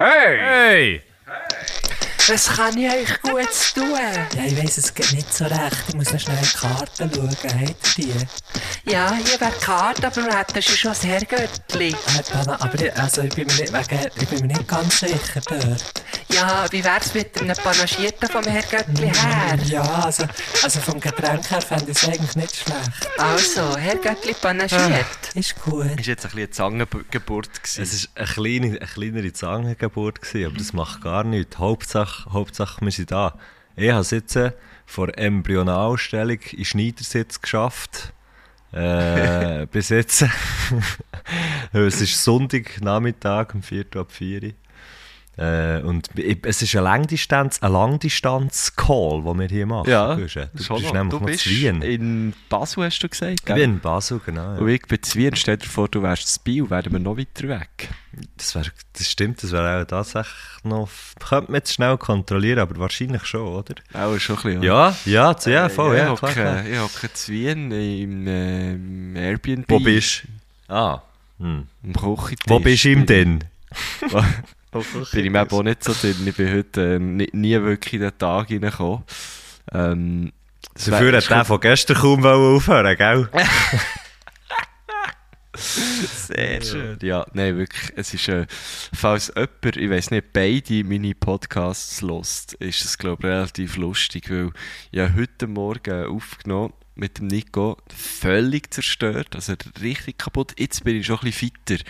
Hey! Hey! Was kann ich euch gut tun? Ja, ich weiss, es geht nicht so recht. Ich muss noch schnell in die Karten schauen. Habt ihr die? Ja, hier wäre die Karte, aber wir hätten schon das Herrgöttli. Äh, aber ich, also ich, bin mir nicht, wegen, ich bin mir nicht ganz sicher dort. Ja, wie wär's mit einem Panagierten vom Herrgöttli her? Ja, also, also vom Getränk her fände ich es eigentlich nicht schlecht. Also, Herrgöttli panagiert. Ist gut. Es war jetzt ein eine Zangengeburt. Es war eine, kleine, eine kleinere Zangengeburt, aber das macht gar nichts. Hauptsache, Hauptsache wir sind da. Ich habe es jetzt vor Embryonalstellung in Schneidersitz geschafft. Äh, bis jetzt. es ist Sonntagnachmittag um 4 Uhr ab 4 Uhr. Äh, und es ist eine Langdistanz, ein Langdistanz-Call, den wir hier machen. Ja, du, du, bist nämlich du bist Wien. in Basel, hast du gesagt? Ich bin in Basel, genau. Ja. Und ich bin zu Wien. Stell dir vor, du wärst zu Biel, wären wir noch weiter weg. Das, wär, das stimmt, das wäre auch tatsächlich noch... Könnte man jetzt schnell kontrollieren, aber wahrscheinlich schon, oder? Auch schon ein bisschen, Ja, ja, ja, ja voll, äh, ja, ich hocke- klar. Ich hocke zu Wien im, äh, im Airbnb. Wo bist du? Ah, hm. Am Küchentisch. Wo bist du im denn? bin ich mir auch nicht so drin. Ich bin heute äh, nie, nie wirklich in den Tag reingekommen. Ähm, Dafür hat der von gestern kaum aufhören, gell? Sehr schön. Ja, nein, wirklich. Es ist, äh, falls jemand, ich weiß nicht, beide meine Podcasts lost, ist es, glaube ich, relativ lustig, weil ich heute Morgen aufgenommen mit dem Nico, völlig zerstört, also richtig kaputt. Jetzt bin ich schon ein bisschen fitter.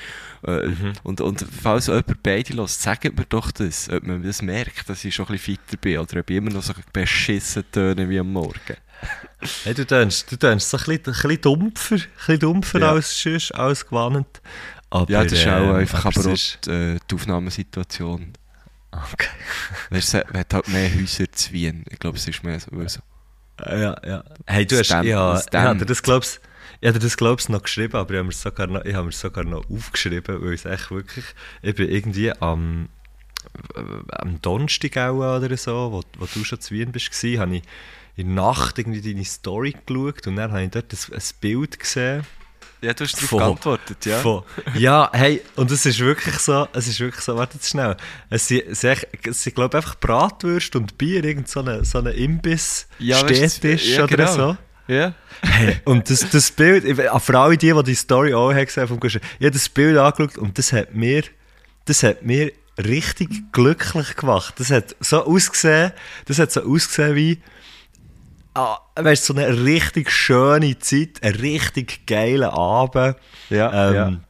Äh, und, und falls jemand beide lost, sagt mir doch das, ob man das merkt, dass ich schon ein bisschen fitter bin oder ob ich immer noch so beschissen töne wie am Morgen. Hey, du tönst, du tönst so ein bisschen, ein bisschen dumpfer, ein bisschen dumpfer Ja. als sonst, als gewandt. Aber, Ja, das ist auch ähm, einfach aber es auch die, äh, die Aufnahmesituation. Okay. Man hat halt mehr Häuser zu Wien. Ich glaube, es ist mehr so. Ja, ja. Hey, du hast, ja, ich dir das glaubst, ich dir das glaubst noch geschrieben, aber ich habe mir sogar noch, ich habe mir sogar noch aufgeschrieben, weil es echt wirklich, ich bin irgendwie am, am Donnerstag auch oder so, wo, wo du schon zu Wien bist, war, habe ich in der Nacht irgendwie deine Story geschaut und dann habe ich dort ein, ein Bild gesehen. Ja, du hast darauf geantwortet, ja. Von, ja, hey, und es ist wirklich so, es ist wirklich so, warte schnell, es sind, es sind, glaube einfach Bratwürste und Bier, irgend so eine, so eine Imbiss, Ja, Städtisch ja, oder genau. so. Ja. Hey, und das, das Bild, ich- auch für alle die, die die Story auch haben gesehen Guschen, ich habe das Bild angeschaut und das hat mir, das hat mir richtig glücklich gemacht. Das hat so ausgesehen, das hat so ausgesehen wie, ah, weißt, so eine richtig schöne Zeit, ein richtig geiler Abend. Ja, ähm, ja.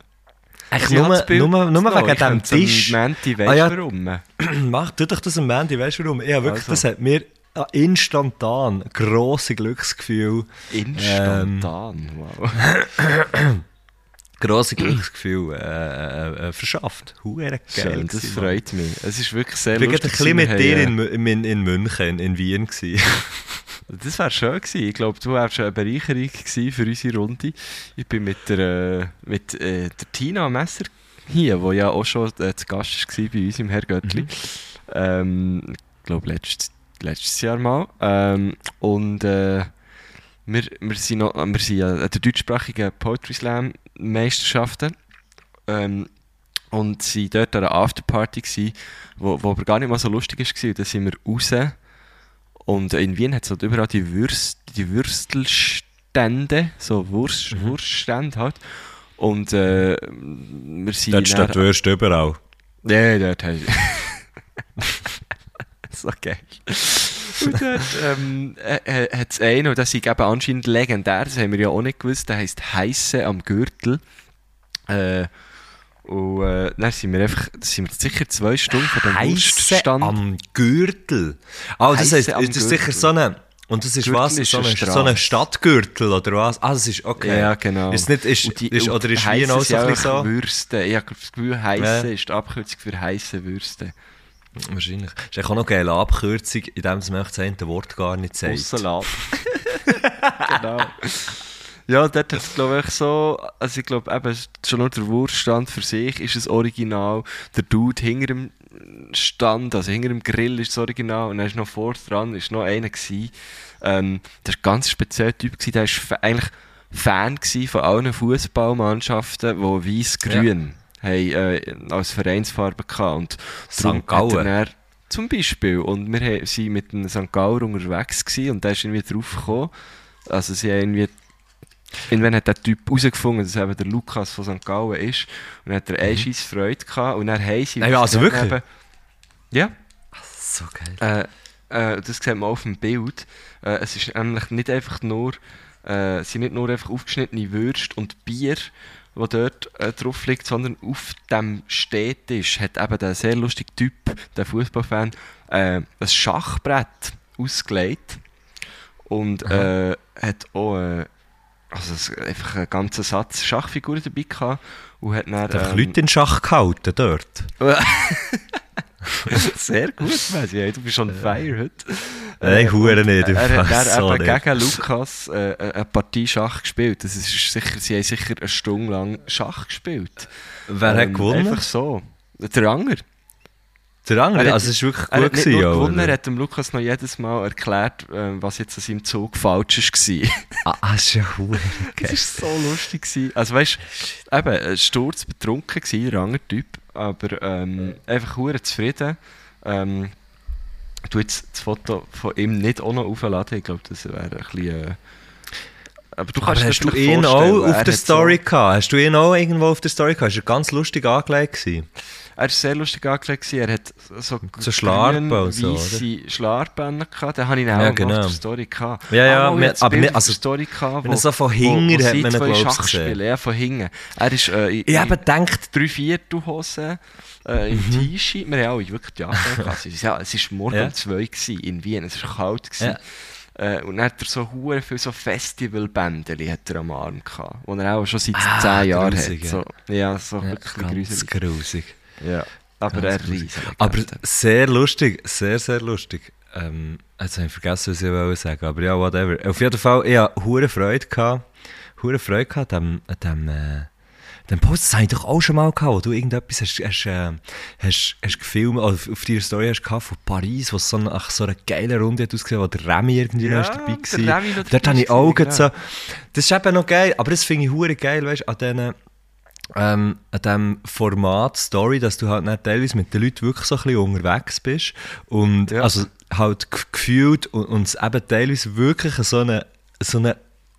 Hat nur, nur, nur noch. wegen Ich dem könnte am Tisch. Menti, Ah, weißt ja. du warum? Mach, tu doch das am Mandy, weißt du warum? Ja, wirklich, Also. das hat mir ah, instantan grosse Glücksgefühl. Instantan, wow. grosse Glücksgefühl äh, äh, äh, verschafft. Huere geil. Schön, das gewesen, freut mich. Es ist wirklich sehr. Ich war lustig. gerade ein bisschen mit dir haben, in, in, in München, in, in Wien. Das wäre schön gewesen. Ich glaube, du wärst eine Bereicherung gewesen für unsere Runde. Ich bin mit der, äh, mit, äh, der Tina Messer hier, die ja auch schon äh, zu Gast war bei uns im Herr Göttli. Ähm, ich glaube, letztes, letztes Jahr mal. Ähm, und äh, wir, wir sind, noch, wir sind ja an der deutschsprachigen Poetry Slam Meisterschaften. Ähm, und sie dort an einer Afterparty gsi, wo, wo aber gar nicht mal so lustig war. Da sind wir raus. Und in Wien hat es halt überall die, Würst, die Würstelstände, so Wurst, Mhm. Wurststände halt. Und äh, wir sind Dort steht Würst überall. ja, dort habe ich. so geil. Und dort ähm, äh, hat es einen, und das ist eben anscheinend legendär, das haben wir ja auch nicht gewusst, der heisst Heisse am Gürtel. Äh, und äh, dann sind wir einfach, sind wir sicher zwei Stunden von dem Wurststand. am Gürtel. Ah, das Heisse heisst, das ist sicher so eine... Und das ist Gürtel was? ist so, eine so eine Stadtgürtel oder was? Ah, das ist okay. Ja, genau. Ist nicht, ist, Und die- ist, oder ist Wien auch so ein so? Würste. Ich habe das Gefühl, Heisse Ja. ist die Abkürzung für heisse Würste. Wahrscheinlich. Das ist auch noch eine Abkürzung, in dem man das Wort gar nicht sagt. Salat. genau. Ja, dort hat es, glaube ich, so, also ich glaube eben, schon nur der Wurststand für sich ist das Original. Der Dude hinter dem Stand, also hinter dem Grill ist das Original und dann ist noch vor dran, ist noch einer gewesen. Ähm, das war ein ganz spezieller Typ, gewesen, der war eigentlich Fan von allen Fußballmannschaften, die weiß-grün haben äh, als Vereinsfarbe gehabt. Und St. Gallen. zum Beispiel. Und wir waren mit einem St. Gauer unterwegs gewesen, und der ist irgendwie drauf gekommen. Also sie haben irgendwie Irgendwann hat der Typ herausgefunden, dass eben der Lukas von St. Gallen ist. Und dann hat er eine scheisse Freude gehabt. Und dann haben sie... Nein, also dann wirklich? Eben, ja. So geil. Äh, äh, das sieht man auf dem Bild. Äh, es ist nämlich nicht einfach nur, äh, es sind nicht nur einfach aufgeschnittene Würste und Bier, wo dort äh, drauf liegt, sondern auf dem Städtisch hat eben der sehr lustige Typ, der Fußballfan, äh, ein Schachbrett ausgelegt und hat auch also es- einfach einen ganzen Satz Schachfiguren dabei gehabt und hat dann, Einfach ähm, Leute in Schach gehalten dort. Sehr gut, Messi. Hey, du bist on fire heute. Nein, Hure nicht. Er hat Ich dann so eben nicht. gegen Lukas äh, eine Partie Schach gespielt. Das ist sicher, sie haben sicher eine Stunde lang Schach gespielt. Wer hat Ähm, gewonnen? Einfach so. Der Anger. Der andere? Er hat- Also es war wirklich Er gut. hat nicht gewesen, nur gewonnen, er hat dem Lukas noch jedes Mal erklärt, äh, was jetzt an seinem Zug falsch war. Ah, das ist ja Hure Das war so lustig. Gewesen. Also weißt du, eben, ein Sturz betrunken gewesen, der andere Typ, aber ähm, einfach hure zufrieden. Ähm, du jetzt das Foto von ihm nicht auch noch aufladen, ich glaube, das wäre ein bisschen... Äh, aber du Aber kannst dir hast du ihn auch auf er der hat Story gehabt? Hast du ihn auch irgendwo auf der Story gehabt? Ist er ganz lustig angelegt gewesen? Er war sehr lustig angelegt, er hat so, So Schlarpen und so, grün-weisse Schlarpen gehabt, den habe ich auch Ja, auf genau. der Story gehabt. Ja, ja, aber Bild nicht- auf also, Story gehabt, er so von hinten hat man ihn, spielen, ja, von hinten. Er ist äh, in, Ich habe gedacht, drei Viertelhosen äh, im Mhm. T-Shirt. Wir haben alle wirklich die Jacke gehabt. Es war- ja, morgen Ja. um zwei gewesen, in Wien. Es war kalt. Gewesen. Ja. Äh, und dann hat er so hure viel so Festivalbändeli hat er am Arm gehabt, die er auch schon seit Ah, zehn Jahren grusig, hat. So, ja, so ja, wirklich gruselig. grusig. Ja. Aber er grusig. riesen. Aber sehr lustig, sehr, sehr lustig. Ähm, jetzt habe ich vergessen, was ich wollte sagen, aber ja, whatever. Auf jeden Fall, ich hatte hure Freude gehabt, hure Freude gehabt an dem, dem, äh, dem Post, das habe ich doch auch schon mal gehabt, wo du irgendetwas hast, hast, äh, hast, hast gefilmt, oder auf, auf deiner Story hast gehabt von Paris, wo es so eine, ach, so eine geile Runde hat ausgesehen, wo der Remy irgendwie Ja, noch dabei der war. Dort habe ich auch genau. so, das ist eben noch geil, aber das finde ich hure geil, weißt du, an diesen, ähm, an diesem Format Story, dass du halt nicht teilweise mit den Leuten wirklich so ein bisschen unterwegs bist und Ja. also halt gefühlt und, und es eben teilweise wirklich so eine, so eine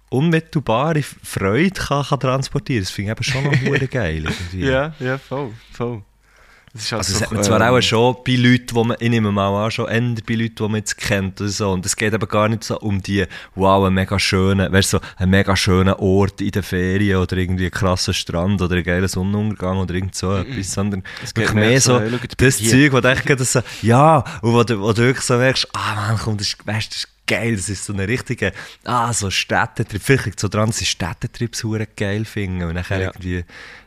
unmittelbare Freude kann, kann transportieren. Das finde ich eben schon noch hure geil. Irgendwie. Ja, ja, voll, voll. Das halt Also so, hat man zwar ähm, auch schon bei Leuten, wo man, ich nehme mal an, schon eher bei Leuten, die man jetzt kennt oder so. Und es geht aber gar nicht so um die, wow, einen mega schönen, weißt du, so einen mega schönen Ort in den Ferien oder irgendwie einen krassen Strand oder einen geilen Sonnenuntergang oder irgend so etwas, sondern Es wirklich mehr mehr so, so, das. Zeug, wo du echt so, ja, und wo du, wo du wirklich so merkst, ah man, komm, das ist, weißt, das ist geil, das ist so eine richtige, ah, so Städtetrip, vielleicht so dran, dass ich Städtetrips geil finde und nachher Ja. irgendwie,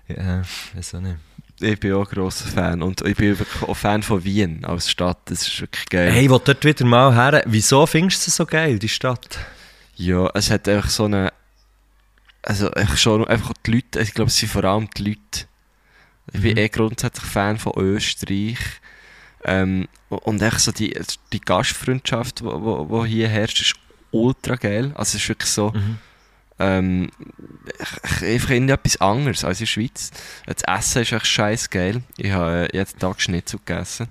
ja, weiß auch nicht. Ich bin auch ein grosser Fan. Und ich bin auch Fan von Wien als Stadt. Das ist wirklich geil. Hey, wo dort wieder mal her. Wieso findest du sie so geil, die Stadt? Ja, es hat einfach so eine. Also, einfach schon einfach die Leute. Ich glaube, es sind vor allem die Leute. Ich bin Mhm. eh grundsätzlich Fan von Österreich. Ähm, und echt so die, die Gastfreundschaft, die hier herrscht, ist ultra geil. Also, es ist wirklich so. Mhm. Ähm, einfach irgendwie etwas anderes als in der Schweiz. Das Essen ist echt scheiß geil. Ich habe äh, jeden Tag Schnitzel gegessen.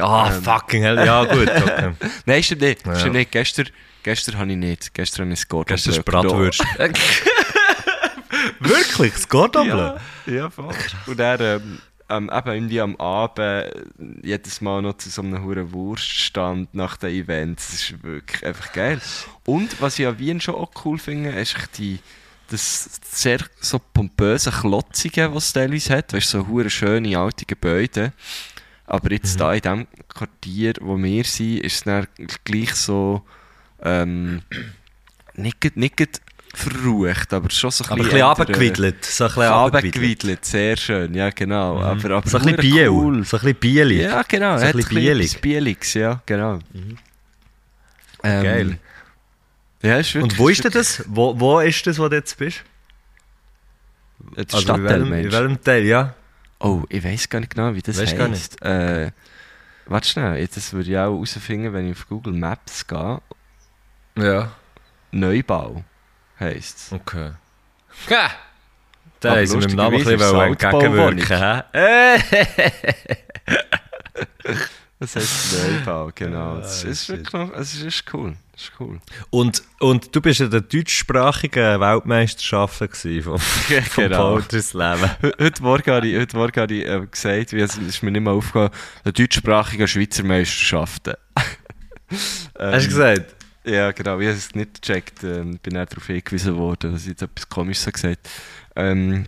Ah, Ähm. fucking hell. Ja, gut, okay. Nein, stimmt nicht. Ja. Stimmt nicht. Gestern, gestern habe ich nicht. Gestern habe ich Gordon Gestern ist Bratwurst. Wirklich? Das Gordon Ja, ja, voll. Und dann ähm, ähm, eben irgendwie am Abend äh, jedes Mal noch zu so einem hohen Wurststand nach den Events. Das ist wirklich einfach geil. Und was ich an Wien schon auch cool finde, ist die, das sehr so pompöse Klotzige, was es teilweise hat. Weißt so hure schöne alte Gebäude. Aber jetzt da in dem Quartier, wo wir sind, ist es dann gleich so ähm, nicht, nicht verrucht, aber schon so Aber ein bisschen eher, äh, runtergewiedelt. So ein bisschen sehr schön, ja genau. Mhm. Aber, aber So ein bisschen Biel. cool. So ein bisschen Bielig. Ja, genau. So ein bisschen bisschen bielig. Bieliges, ja, genau. Ähm, Geil. Ja, ist wirklich, Und wo ist denn das? Wo, wo ist das, wo du jetzt bist? Das Also in Stadtteil, welchem, in meinst du? welchem Teil, ja? Oh, ich weiß gar nicht genau, wie das Weisst gar heisst. Äh, warte schnell, das würde ich auch herausfinden, wenn ich auf Google Maps gehe. Ja. Neubau heisst es. Okay. Ja. Da haben sie mit dem Namen ein bisschen entgegenwirken. Das heißt Neubau, genau. Es Ah, ist wirklich noch, es ist, ist cool. Es ist cool. Und, und du bist in der deutschsprachigen Weltmeisterschaften gewesen vom, vom Genau. He- Heute Morgen habe ich, heute Morgen habe ich äh, gesagt, wie es ist mir nicht mehr aufgegangen, die deutschsprachigen Schweizer Meisterschaften. Ähm, Hast du gesagt? Ja, genau. Ich habe es nicht gecheckt. Ähm, bin auch darauf hingewiesen worden, dass ich jetzt etwas Komisches habe gesagt ähm,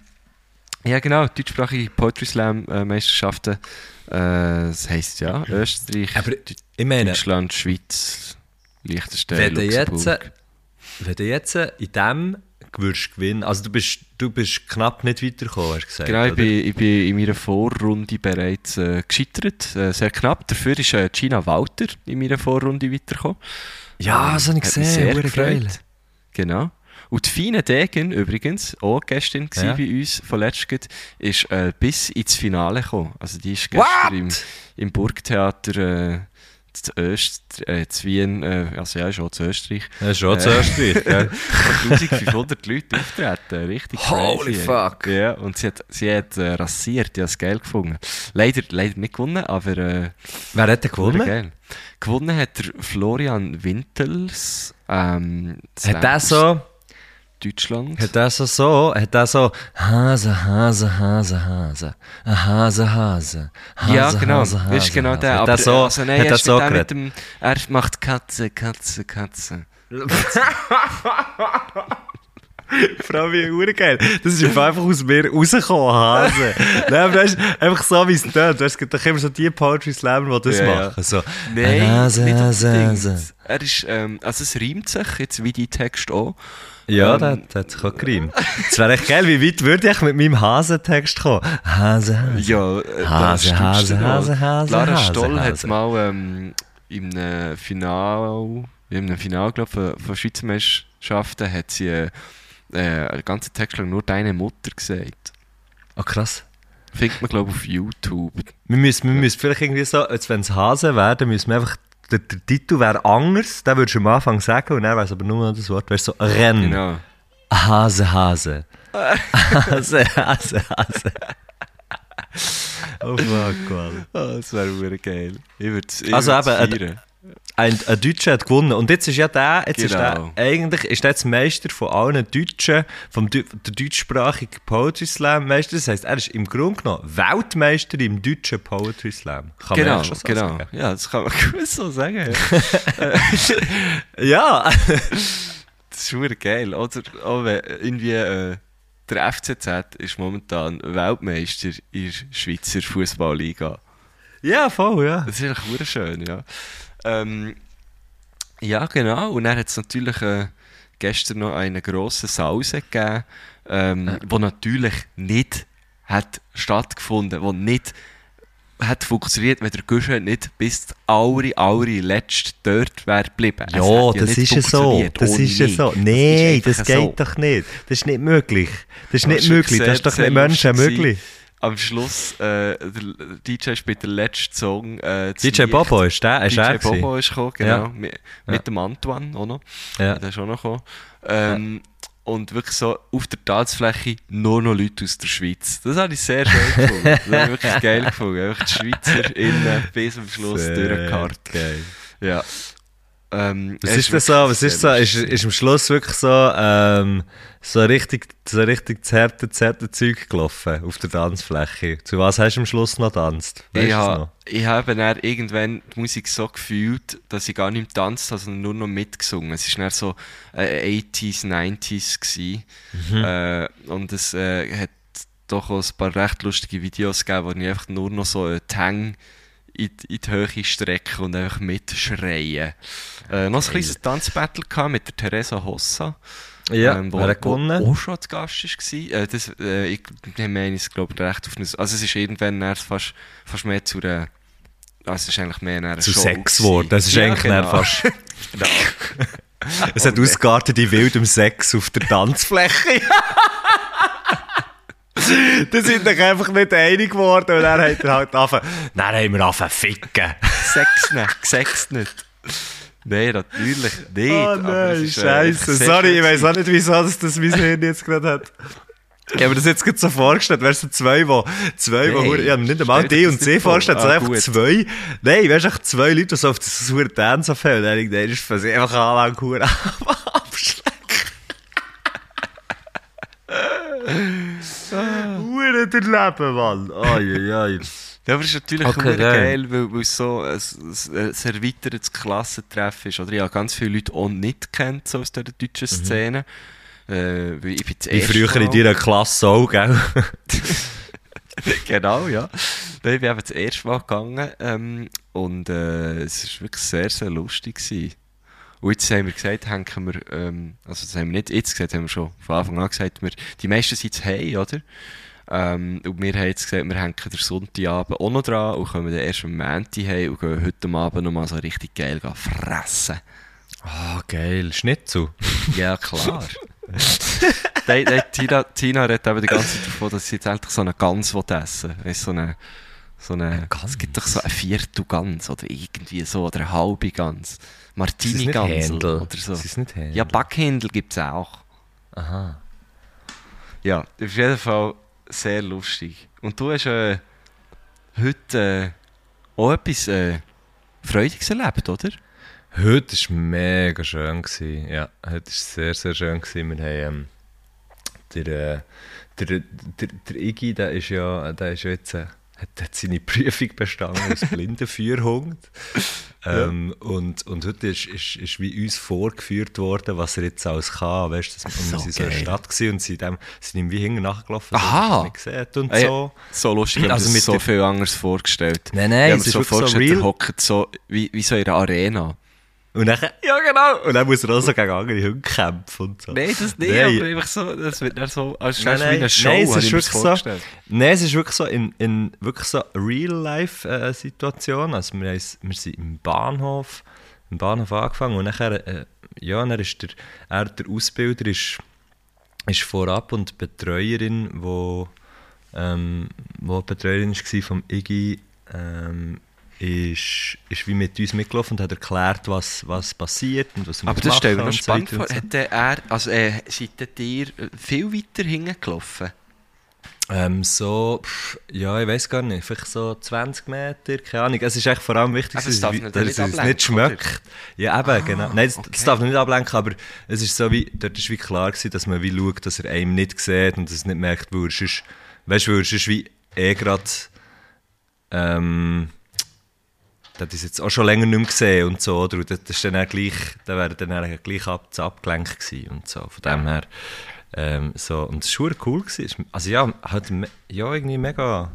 Ja, genau. Deutschsprachige Poetry Slam äh, Meisterschaften. Äh, das heisst ja Österreich, Aber ich meine, Deutschland, Schweiz, Liechtenstein, wenn Luxemburg. jetzt, wenn du jetzt in dem würdest gewinnen, also du bist, du bist knapp nicht weitergekommen, hast du gesagt, Genau, ich bin, ich bin in meiner Vorrunde bereits äh, gescheitert. Äh, sehr knapp. Dafür ist äh, Gina Walter in meiner Vorrunde weitergekommen. Ja, Ähm, das habe ich gesehen, sehr geil. Genau. Und die feine Degen übrigens, auch gestern Ja. bei uns von letztem, ist äh, bis ins Finale gekommen. Also die ist gestern im, im Burgtheater äh, zu, Öst, äh, zu Wien, äh, also ja, auch zu Österreich, ist schon Äh. zu Österreich, gell? 1500 Leute auftreten. Richtig Holy crazy. fuck. Ja, und sie hat, sie hat äh, rasiert, ich habe es geil gefunden. Leider, leider nicht gewonnen, aber äh, Wer hat denn gewonnen? Geil. Gewonnen hat der Florian Wintels. Ähm, Hat der so... Deutschland. Hat er so so, hat er so Hase, Hase, Hase, Hase, Hase, Hase, Hase, ja, genau. Hase, das Hase, ist genau Hase. der. Hat er so, also, nein, hat er so mit dem Er macht Katze, Katze, Katze. Allem wie urgeil. Das ist einfach aus mir rausgekommen, Hase. Nein, aber das ist einfach so, wie es tönt. Es gibt doch immer so die Poetry Slammer, die das Ja, machen. So, Nein, Hase, nicht Hase. Hase. Er ist, ähm, also es reimt sich, jetzt wie die Text auch. Ja, Ähm, der hat sich auch gereimt. Es wäre echt geil, wie weit würde ich mit meinem Hasentext kommen? Hase, Hase. Ja, äh, Hase, da Hase, noch. Hase, Hase, Lara Hase, Stoll hat Hase. mal ähm, im Final, in einem Final, glaube von, von Schweizer Meisterschaften, hat sie äh, äh, einen ganzen Text lang nur deine Mutter gesagt. Oh, krass. Findet man, glaube ich, auf YouTube. Wir müssen, wir müssen vielleicht irgendwie so, als wenn es Hase wäre, dann müssen wir einfach, der, der Titel wäre anders, den würdest du am Anfang sagen und dann wäre es aber nur das Wort, wäre so Renn. Genau. Hase, Hase. Hase, Hase, Hase. oh fuck, man. Oh, das wäre geil. Ich würde es Also eben, äh. Ein, ein Deutscher hat gewonnen. Und jetzt ist ja der, jetzt ist Genau. der, eigentlich ist der jetzt Meister von allen Deutschen, vom der deutschsprachigen Poetry Slam Meister. Das heisst, er ist im Grunde genommen Weltmeister im deutschen Poetry Slam. Kann man Genau, eigentlich schon so genau. sagen. Ja, das kann man gut so sagen. Ja. Das ist wirklich geil. Oder auch wenn irgendwie äh, der FCZ ist momentan Weltmeister in der Schweizer Fußballliga. ja, voll, ja. Das ist eigentlich wirklich schön, ja. Ähm, ja, genau. Und dann hat es natürlich äh, gestern noch eine grosse Sause gegeben, ähm, wo natürlich nicht hat stattgefunden, wo nicht hat funktioniert, wenn der Guschen nicht bis zur aller, aller letzte dort wäre geblieben. Ja, hat das ist ja so. funktioniert Das ist ja so. Nein, einfach das geht so. doch nicht. Das ist nicht möglich. Das ist Aber nicht möglich. Das sehr, ist doch nicht Menschen möglich. Am Schluss, äh, der DJ spielt den letzten Song. Äh, DJ Licht. Bobo ist der, ist DJ er Bobo ist gekommen, genau. Ja. Mit, mit dem Antoine auch noch. Ja. Der ist auch noch gekommen. Ähm, Und wirklich so auf der Tanzfläche nur noch Leute aus der Schweiz. Das habe ich sehr schön gefunden. Das habe ich wirklich geil gefunden. Einfach die Schweizer innen bis zum Schluss durchgekarrt. geil. Ja. Ähm, Was es ist das so? Was ist so? Ist, ist am Schluss wirklich so, ähm, so richtig, so richtig das harte, zarte Zeug gelaufen auf der Tanzfläche? Zu was hast du am Schluss noch tanzt? Weißt Ich habe, noch? ich habe dann irgendwann die Musik so gefühlt, dass ich gar nicht mehr tanzt habe, sondern nur noch mitgesungen. Es war so äh, 80s, 90s. Gewesen. Mhm. Äh, und es äh, hat doch auch ein paar recht lustige Videos gegeben, wo ich einfach nur noch so einen Tang in, die- in die Höhe strecke und einfach mitschreien. Äh, noch ein kleines Tanzbattle mit der Theresa Hossa. Ja, ähm, wo, gewonnen? Wo auch schon zu Gast war. Äh, das, äh, ich meine, es glaube recht auf eine, Also es ist irgendwann fast, fast mehr zu einer... Also es ist eigentlich mehr eine Zu Show Sex geworden. Das ist Ja, eigentlich genau. fast. genau. Es hat ausgeartet in wildem Sex auf der Tanzfläche. Da sind sich einfach nicht einig geworden und dann hat er halt angefangen, dann haben wir angefangen ficken. Sex nicht, Sex nicht. Nein, natürlich nicht. Oh nein, äh, scheiße. Sorry, ich weiß auch nicht, wieso das, das mein Hirn jetzt gerade hat. Ich habe mir das jetzt gerade so vorgestellt, weißt du, zwei, wo, zwei, wo, Nein, ich habe nicht einmal D und C vor. vorgestellt, Ah, sondern einfach gut. zwei, nein, du, echt zwei Leute, die so auf das sauer Dance fällen, und dann denke ich, das ist für sie einfach anlang hure abschlecken. Hure der Leben, Mann. Ai, ai, ai. Ja, aber es ist natürlich Okay, okay, geil. weil, weil es so ein, ein, erweitertes Klassentreffen ist. Oder ich habe ganz viele Leute auch nicht kennt, so aus der deutschen Szene. Äh, weil ich bin Wie früher in deiner Klasse auch, gell? genau, ja. Nein, ich bin eben das erste Mal gegangen ähm, und äh, es war wirklich sehr, sehr lustig. Gewesen. Und jetzt haben wir gesagt, hängen wir, ähm, also das haben wir nicht jetzt gesagt, haben wir schon von Anfang an gesagt, wir, die meisten sind zu hey, oder? Ähm, und wir haben jetzt gesagt, wir hängen den Sonntagabend auch noch dran und kommen dann erst am Montag heim und gehen heute Abend noch mal so richtig geil gehen fressen. Ah, geil. Schnitzel. Ja, klar. die, die, Tina, Tina redet eben die ganze Zeit davon, dass sie jetzt endlich so eine Gans essen will. Weißt, so eine, so eine, Gans? es gibt doch so ein Viertel Gans oder irgendwie so, oder eine halbe Gans. Ist das Martini nicht Gans Händel? oder so. Ist nicht Händel? Ja, Backhändel gibt es auch. Aha. Ja, auf jeden Fall sehr lustig. Und du hast äh, heute äh, auch etwas äh, Freudiges erlebt, oder? Heute war mega schön. Gewesen. Ja, heute war sehr, sehr schön. Gewesen. Wir haben ähm, der, äh, der, der, der Iggy, der ist ja, der ist jetzt, äh, hat, hat seine Prüfung bestanden als Blindenführhund. ähm, und, und heute ist, ist, ist wie uns vorgeführt worden, was er jetzt alles kann. Weißt, dass wir So so in der geil. Stadt und dem, sind ihm wie hinten nachgelaufen, Aha. gesehen und Ah, ja. so. So lustig, ich habe Also mir mit das so viel anderes vorgestellt. Nein, nein, ich habe es mir ist so so vorgestellt, real. er hockt so wie, wie so in einer Arena. Und dann, ja genau, und dann muss er auch so gegen andere Hunde kämpfen und so. Nein, das nicht, Nein. aber einfach so, das wird dann so, als Nein, du wie nein, eine Show, nein, es ist wirklich so. Nein, es ist wirklich so in, in wirklich so Real-Life-Situation. also wir, haben, wir sind im Bahnhof, im Bahnhof angefangen und nachher, äh, ja, dann ist der, er, der Ausbilder ist, ist vorab und die Betreuerin, wo, ähm, wo die Betreuerin war vom Iggy, ähm, ist, ist wie mit uns mitgelaufen und hat erklärt, was, was passiert und was wir Aber das stellen wir noch spannend vor. so. Hat er, also äh, seid ihr viel weiter hingelaufen? Ähm, so, pff, ja, ich weiß gar nicht, vielleicht so 20 Meter, keine Ahnung. Es ist echt vor allem wichtig, es dass, es- nicht dass nicht es nicht ablenken, schmeckt. Ja, eben, genau. Nein, das, das okay. darf nicht ablenken, aber es ist so wie, dort ist wie klar gewesen, dass man wie schaut, dass er einem nicht sieht und dass er nicht merkt, er sonst, weißt du, er sonst wie eh gerade, ähm, das ist jetzt auch schon länger nicht mehr gesehen und so, oder? Und das, ist dann auch gleich, da wäre dann auch gleich ab, abgelenkt gewesen und so. Von dem her, ähm, so, und es war cool. Gewesen. Also ja, halt, ja, irgendwie mega,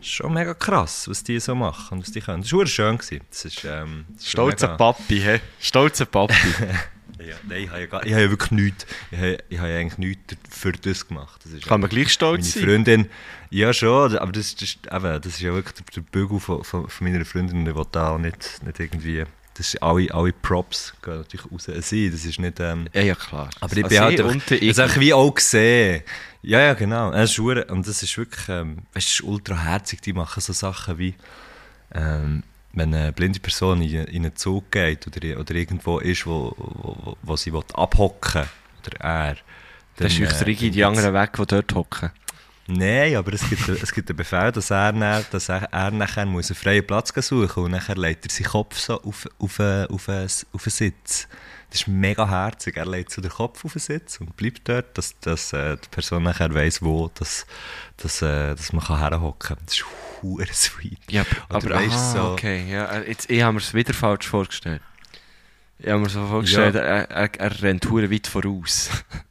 schon mega krass, was die so machen und was die können. Das war schön. Gewesen. Das ist, ähm, das Stolzer mega- Papi, hä? Stolzer Papi. Ja, nein, ich habe ja, gar- ich habe ja wirklich nichts, ich habe, ich habe ja eigentlich nichts für das gemacht. Das Kann man gleich stolz meine sein. Freundin, ja schon, aber das, das, ist, eben, das ist ja wirklich der, der Bügel von, von, von meiner Freundin, der will da auch nicht, nicht irgendwie, das ist alle, alle Props gehen natürlich raus an sie, das ist nicht, ähm, Ja, ja, klar. aber ich Also bin halt ich einfach, und der ich habe wie auch gesehen, ja, ja, genau, es ist und das ist wirklich, ähm, weißt, das ist ultra herzig, die machen so Sachen wie, ähm, wenn eine blinde Person in, in einen Zug geht oder, oder irgendwo ist, wo, wo, wo- sie will abhocken oder er, Dann scheucht äh, Rigi die anderen weg, die dort hocken. Nein, aber es gibt, es gibt einen Befehl, dass er, dann, dass er, er nachher muss einen freien Platz suchen und nachher legt er seinen Kopf so auf, auf, auf, auf, auf einen Sitz. Das ist mega herzig. Er legt so den Kopf auf den Sitz und bleibt dort, dass, dass äh, die Person nachher weiss, wo dass, dass, äh, dass man herhocken kann. Das ist hure sweet. Ja, aber weisst, aha, so- okay. Ja, äh, jetzt, ich habe mir es wieder falsch vorgestellt. Ich habe mir so vorgestellt, er, er, er rennt hure weit voraus.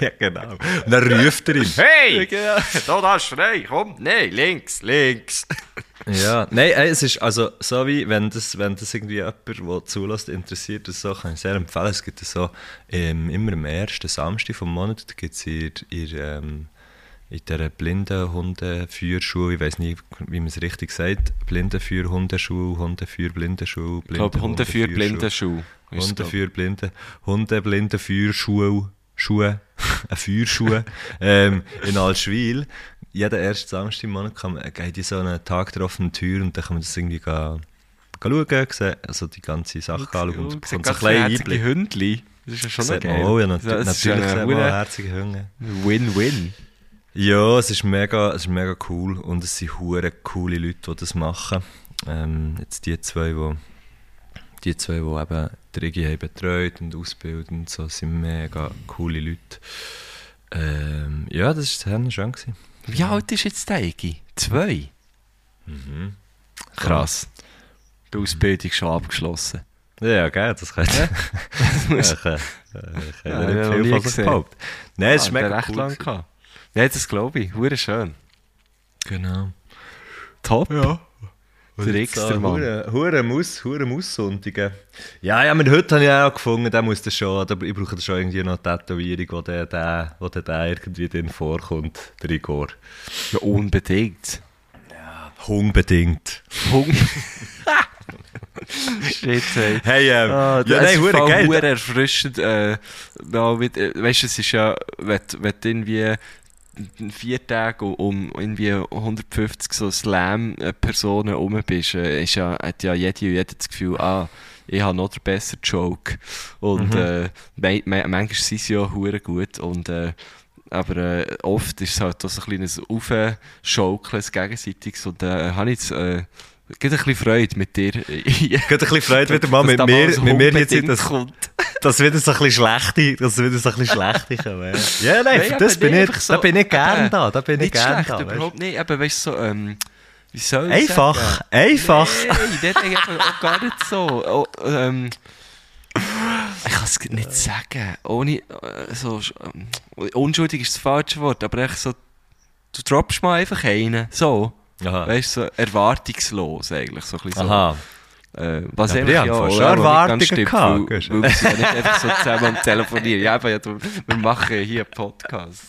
ja, genau. Und dann ruft er ihn. Hey! Da, da ist frei, komm. Nein, links, links. Ja, nein, es ist also so wie, wenn das, wenn das irgendwie jemand, der zulässt, interessiert, das so, kann ich sehr empfehlen. Es gibt so ähm, immer am ersten Samstag vom Monat, da gibt es in, in, ähm, in dieser blinden Hundeführschule, ich weiß nicht, wie man es richtig sagt, Blindenführ Hundeschule, Hundeführ Blindenschule, Ich glaube, Hunde für blinde Schuhe. Hunde für Blinde, Hunde blinde Führschuhe, Schuhe, eine Führschuhe ähm, in Altschwil. Jeden ersten Samstag im Monat kann man, geht in so einen Tag der offenen Tür und dann kann man das irgendwie ga, ga schauen, sehen, also die ganze Sache anschauen und bekommt so einen kleinen Einblick. Hündli. Das ist ja schon geil. auch, ja, nat natürlich man auch hure herzige Hunde. Win-Win. Ja, es ist mega, es ist mega cool und es sind hure coole Leute, die das machen. Ähm, jetzt die zwei, die die zwei, die eben die Rigi haben betreut und ausbilden und so, sind mega coole Leute. Ähm, ja, das war das schön. Gewesen. Wie alt ist jetzt der Egi? Zwei? Mhm. Krass. Die Ausbildung schon abgeschlossen. Ja, geil, das kann Ja? ja, ich kann, ich Ja, nicht viel von behaupten. Nein, es ist Ah, mega cool. lang. Ja, das glaube ich. Hure schön. Genau. Top. Ja. Der Extermann. Hure, hure Maus, hure. Ja, ja, aber heute habe ich auch gefunden, der muss das schon, ich brauche da schon irgendwie noch eine Tätowierung, wo der, der, wo der, der irgendwie drin vorkommt, der Igor. Ja, unbedingt. Unbedingt. Punkt. Shit, hey. Hey, ähm, Ah, ja, das nein, ist hure geil. hure erfrischend. Äh, mal mit, äh, weißt du, es ist ja, wenn, wenn du irgendwie vier Tage um irgendwie 150 so Slam-Personen rum bist, äh, ist ja, hat ja jede und jeder das Gefühl, ah, ich habe noch den besseren Joke. Und Mhm. äh, manchmal sind sie ja hure gut. Und, äh, aber äh, oft ist es halt auch so ein kleines Aufschaukeln, ein gegenseitiges. Und äh, habe ich jetzt äh, ein bisschen Freude mit dir. Ich ein bisschen Freude wieder mal Dass mit mir, mit mir jetzt, unbedingt dass, kommt. dass wieder so ein bisschen schlechte, dass wieder so ein bisschen schlechte kommen. Ja, nein, aber das bin ich, so, da bin ich gern eben, da, da bin ich gern schlecht, da. überhaupt nicht. Aber weißt du, so, ähm, wie soll ich Einfach, sagen? einfach. Nein, das ist auch gar nicht so. Oh, ähm, ich kann es nicht sagen. Ohne, äh, so, sch- unschuldig ist das falsche Wort, aber echt so, du droppst mal einfach einen. So. Aha. Weißt du, so erwartungslos eigentlich. So ein bisschen so. Aha. Äh, was Ja, ich ja auch schon Erwartungen stimmt, gehabt, weil, weil wir sind ja nicht einfach so zusammen am Telefonieren. Ja, aber ja, wir machen hier einen Podcast.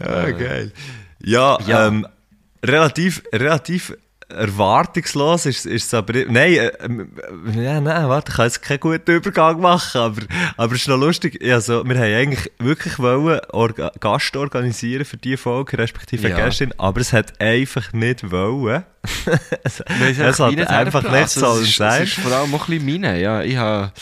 Ja, geil. Ja, Ja. Ähm, relativ, relativ erwartungslos ist, ist es aber. Nein, äh, ähm, ja, nein, warte, ich kann jetzt keinen guten Übergang machen, aber, aber es ist noch lustig. Ja, so, wir haben eigentlich wirklich wollen Orga Gast organisieren für diese Folge, respektive Ja. Gästin, aber es hat einfach nicht wollen. es es hat einfach nicht ist, sein. Es ist vor allem auch ein bisschen meine. Ja, ich habe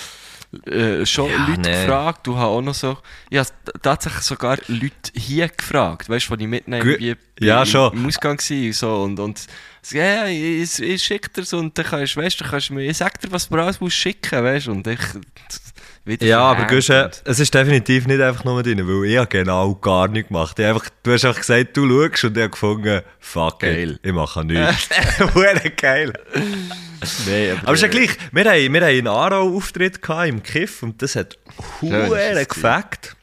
äh, schon Ja, Leute nee. gefragt. Du hast auch noch so. Ich habe tatsächlich sogar Leute hier gefragt. Weißt du, die ich mitnehme? Gut. Wie Ja, im, schon. Im Ausgang war und so. Und, und ja, ich, ich schicke dir so und dann kannst, weißt, du, dann kannst du mir, ich sag dir, was du alles musst schicken, weißt du, und ich Ja, aber Guschen, und- es ist definitiv nicht einfach nur drin, weil ich habe genau gar nichts gemacht. Ich einfach, du hast einfach gesagt, du schaust und ich habe gefunden, fuck Geil. it, ich mache nichts. Hure geil. Nee, Aber es ist ja gleich, wir haben, wir haben einen Aarau-Auftritt im Kiff und das hat es gefackt.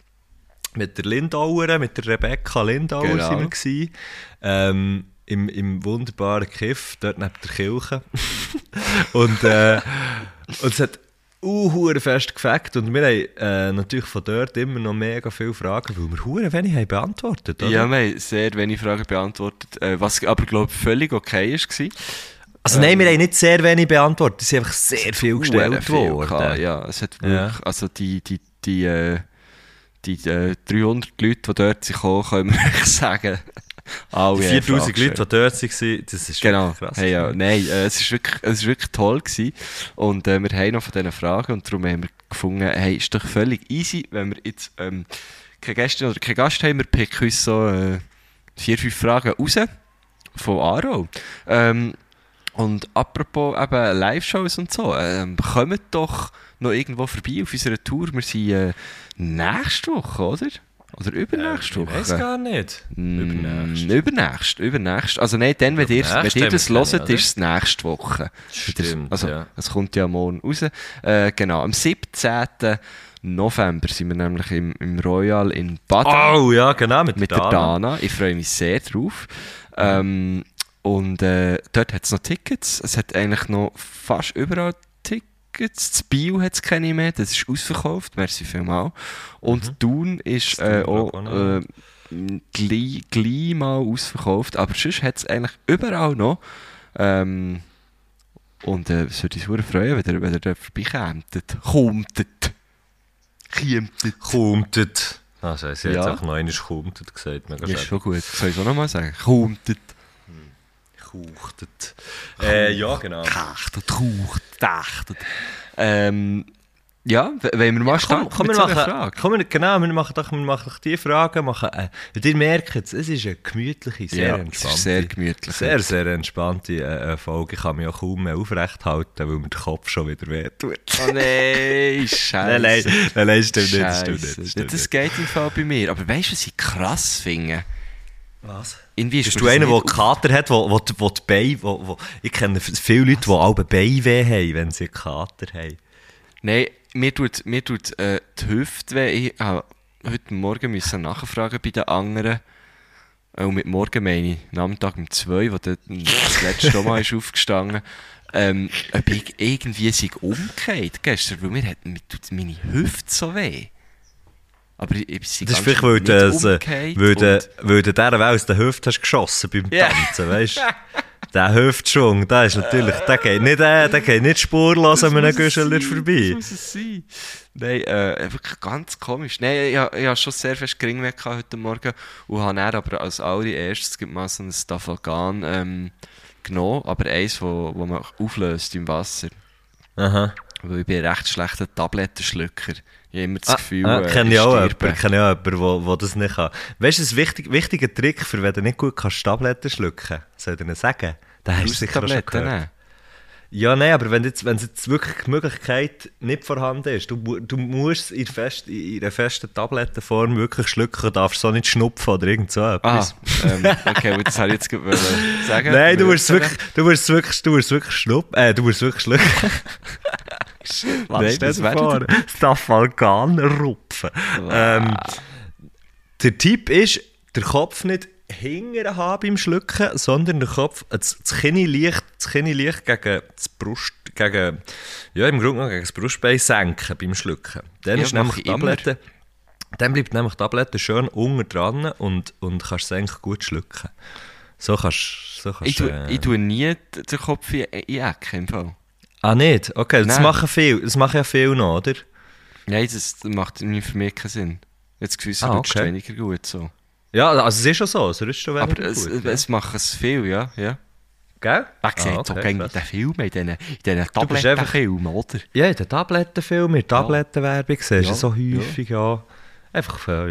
Mit der Lindauer, mit der Rebecca Lindauer Genau. sind wir gewesen. Ähm, im, Im wunderbaren Kiff, dort neben der Kirche. und, äh, und es hat uh, fest gefackt und wir haben äh, natürlich von dort immer noch mega viele Fragen, weil wir hure wenig haben beantwortet, oder? Ja, wir haben sehr wenig Fragen beantwortet, äh, was aber, glaube ich, völlig okay war. Also nein, wir haben nicht sehr wenig beantwortet, es sind einfach sehr viel gestellt viel worden. gehabt, Ja, es hat Ja. wirklich, also die, die, die, äh, die äh, 300 Leute, die dort sind können wir sagen, alle Die haben 4000 Fragen Leute, die dort waren, das ist Genau, wirklich krass. hey, ja, nein, äh, es ist wirklich, es ist wirklich toll gewesen. Und äh, wir haben noch von diesen Fragen und darum haben wir gefunden, hey, ist doch völlig easy, wenn wir jetzt ähm, keine Gäste oder keinen Gast haben, wir picken uns so äh, vier, fünf Fragen raus von Aro. Ähm, und apropos eben Live-Shows und so, ähm, kommt doch noch irgendwo vorbei auf unserer Tour. Wir sind äh, nächste Woche, oder? Oder übernächste Ich Woche? weiß gar nicht. Mm, Übernächst. Übernächst, übernächst. Also nein, dann, wenn ihr, wenn Übernächst ihr das hört, ist es nächste Woche. Stimmt, also, ja. es kommt ja morgen raus. Äh, genau, am 17. November sind wir nämlich im, im Royal in Baden Oh ja, genau, mit, mit der der Dana. Dana. Ich freue mich sehr drauf. Ähm, und äh, dort hat es noch Tickets. Es hat eigentlich noch fast überall Tickets. Das Bio hat es keine mehr, das ist ausverkauft. Merci vielmals. Und Thun ist äh, auch äh, gleich, gleich mal ausverkauft. Aber sonst hat es eigentlich überall noch. Ähm, und äh, es würde uns freuen, wenn ihr, wenn ihr dort vorbeikommt. Kommt. Kommt. Kommt. Ah, scheiße, ich Ja. auch noch einmal gesagt. Mega Ist schade. schon gut. Soll ich es auch nochmal sagen? Kommt. Kuchtet. Äh, ja, genau. Kachtet, kucht, dachtet. Ähm, Ja, w- wollen wir mal Komm, starten komm, wir mit so einer machen, Frage? komm, wir, genau, wir machen doch, wir machen doch die Frage. Machen, äh, ihr merkt es, es ist eine gemütliche, sehr Ja, es entspannte, ist sehr gemütlich. sehr, sehr entspannte äh, äh, Folge. Ich kann mich auch kaum mehr aufrecht halten, weil mir der Kopf schon wieder wehtut. Oh nein, scheiße. Nein, nein, nein, stimmt nicht, stimmt nicht. Stimmt Das geht im Fall bei mir. Aber weißt du, was ich krass finde? Was? Irgendwie ist Bist du einer, der Kater hat, wo, wo, wo die Beine, wo, wo, ich kenne viele Leute, die alle Beinweh haben, wenn sie einen Kater haben. Nein, mir tut, mir tut äh, die Hüfte weh. Ich habe heute Morgen müssen nachfragen bei den anderen. Äh, Und mit morgen meine ich, Nachmittag um zwei, wo dort das letzte Mal ist aufgestanden ähm, ob ich irgendwie sich umgekehrt gestern, weil mir, hat, mir tut meine Hüfte so weh. Aber ich, ich Das ist vielleicht, weil du, äh, der aus der Hüfte hast geschossen beim Ja. Tanzen, weißt du? Der Hüftschwung, der ist natürlich, der geht nicht, äh, der geht nicht spurlos an einem sein, vorbei. Das muss es sein. Nein, äh, wirklich ganz komisch. Nein, ich, ich, ich habe schon sehr fest gering weg heute Morgen und habe dann aber als allererstes gibt mal so ein Stafalgan ähm, genommen, aber eins, wo, wo man auflöst im Wasser. Aha. Weil ich bin ein recht schlechter Tablettenschlucker. Ich habe immer das Ah, Gefühl, ah, äh, kenne ich auch jemanden, kenne auch jemanden, wo das nicht kann. Weißt du, ein wichtig, wichtiger Trick, für wenn du nicht gut kannst Tabletten schlucken, soll ich dir sagen? Den hast du sicher schon gehört. nehmen. Ja, nein, aber wenn jetzt, wenn jetzt wirklich die Möglichkeit nicht vorhanden ist, du, du musst in, fest, in einer festen Tablettenform wirklich schlucken, darfst so nicht schnupfen oder irgend so Ah, etwas. ähm, okay, gut, das habe ich jetzt gerade wollen sagen. Nein, du musst es wirklich, du musst wirklich, du musst wirklich schnuppen, äh, du musst wirklich schlucken. Nein, stell das dir wäre vor, Stafalgan rupfen. Ähm, der Tipp ist, den Kopf nicht hinten haben beim Schlucken, sondern den Kopf, äh, das, das Kinn leicht, das Kinn leicht gegen das Brust, gegen, ja, im Grunde gegen das Brustbein senken beim Schlucken. Dann Ja, ist nämlich ich die. Tablette, dann bleibt nämlich die Tablette schön unten dran und, und kannst es eigentlich gut schlucken. So kannst, so kannst Ich tue, äh, ich tue nie den Kopf in, in Ecke im Fall. Ah, nicht? Okay, das Nein. machen viel, das machen ja viel noch, oder? Nein, das macht für mich keinen Sinn. Jetzt Gefühl, Ah, okay. weniger gut so. Ja, also es ist schon so, es rutscht schon Aber weniger es, gut. es macht es viel, ja. ja. Gell? Man sieht Ah, so okay, gegen krass. den Film, in diesen, in Tablettenfilmen, oder? Ja, in den Tablettenfilmen, in der Tablettenwerbung siehst du Ja, so häufig, ja. Einfach viel,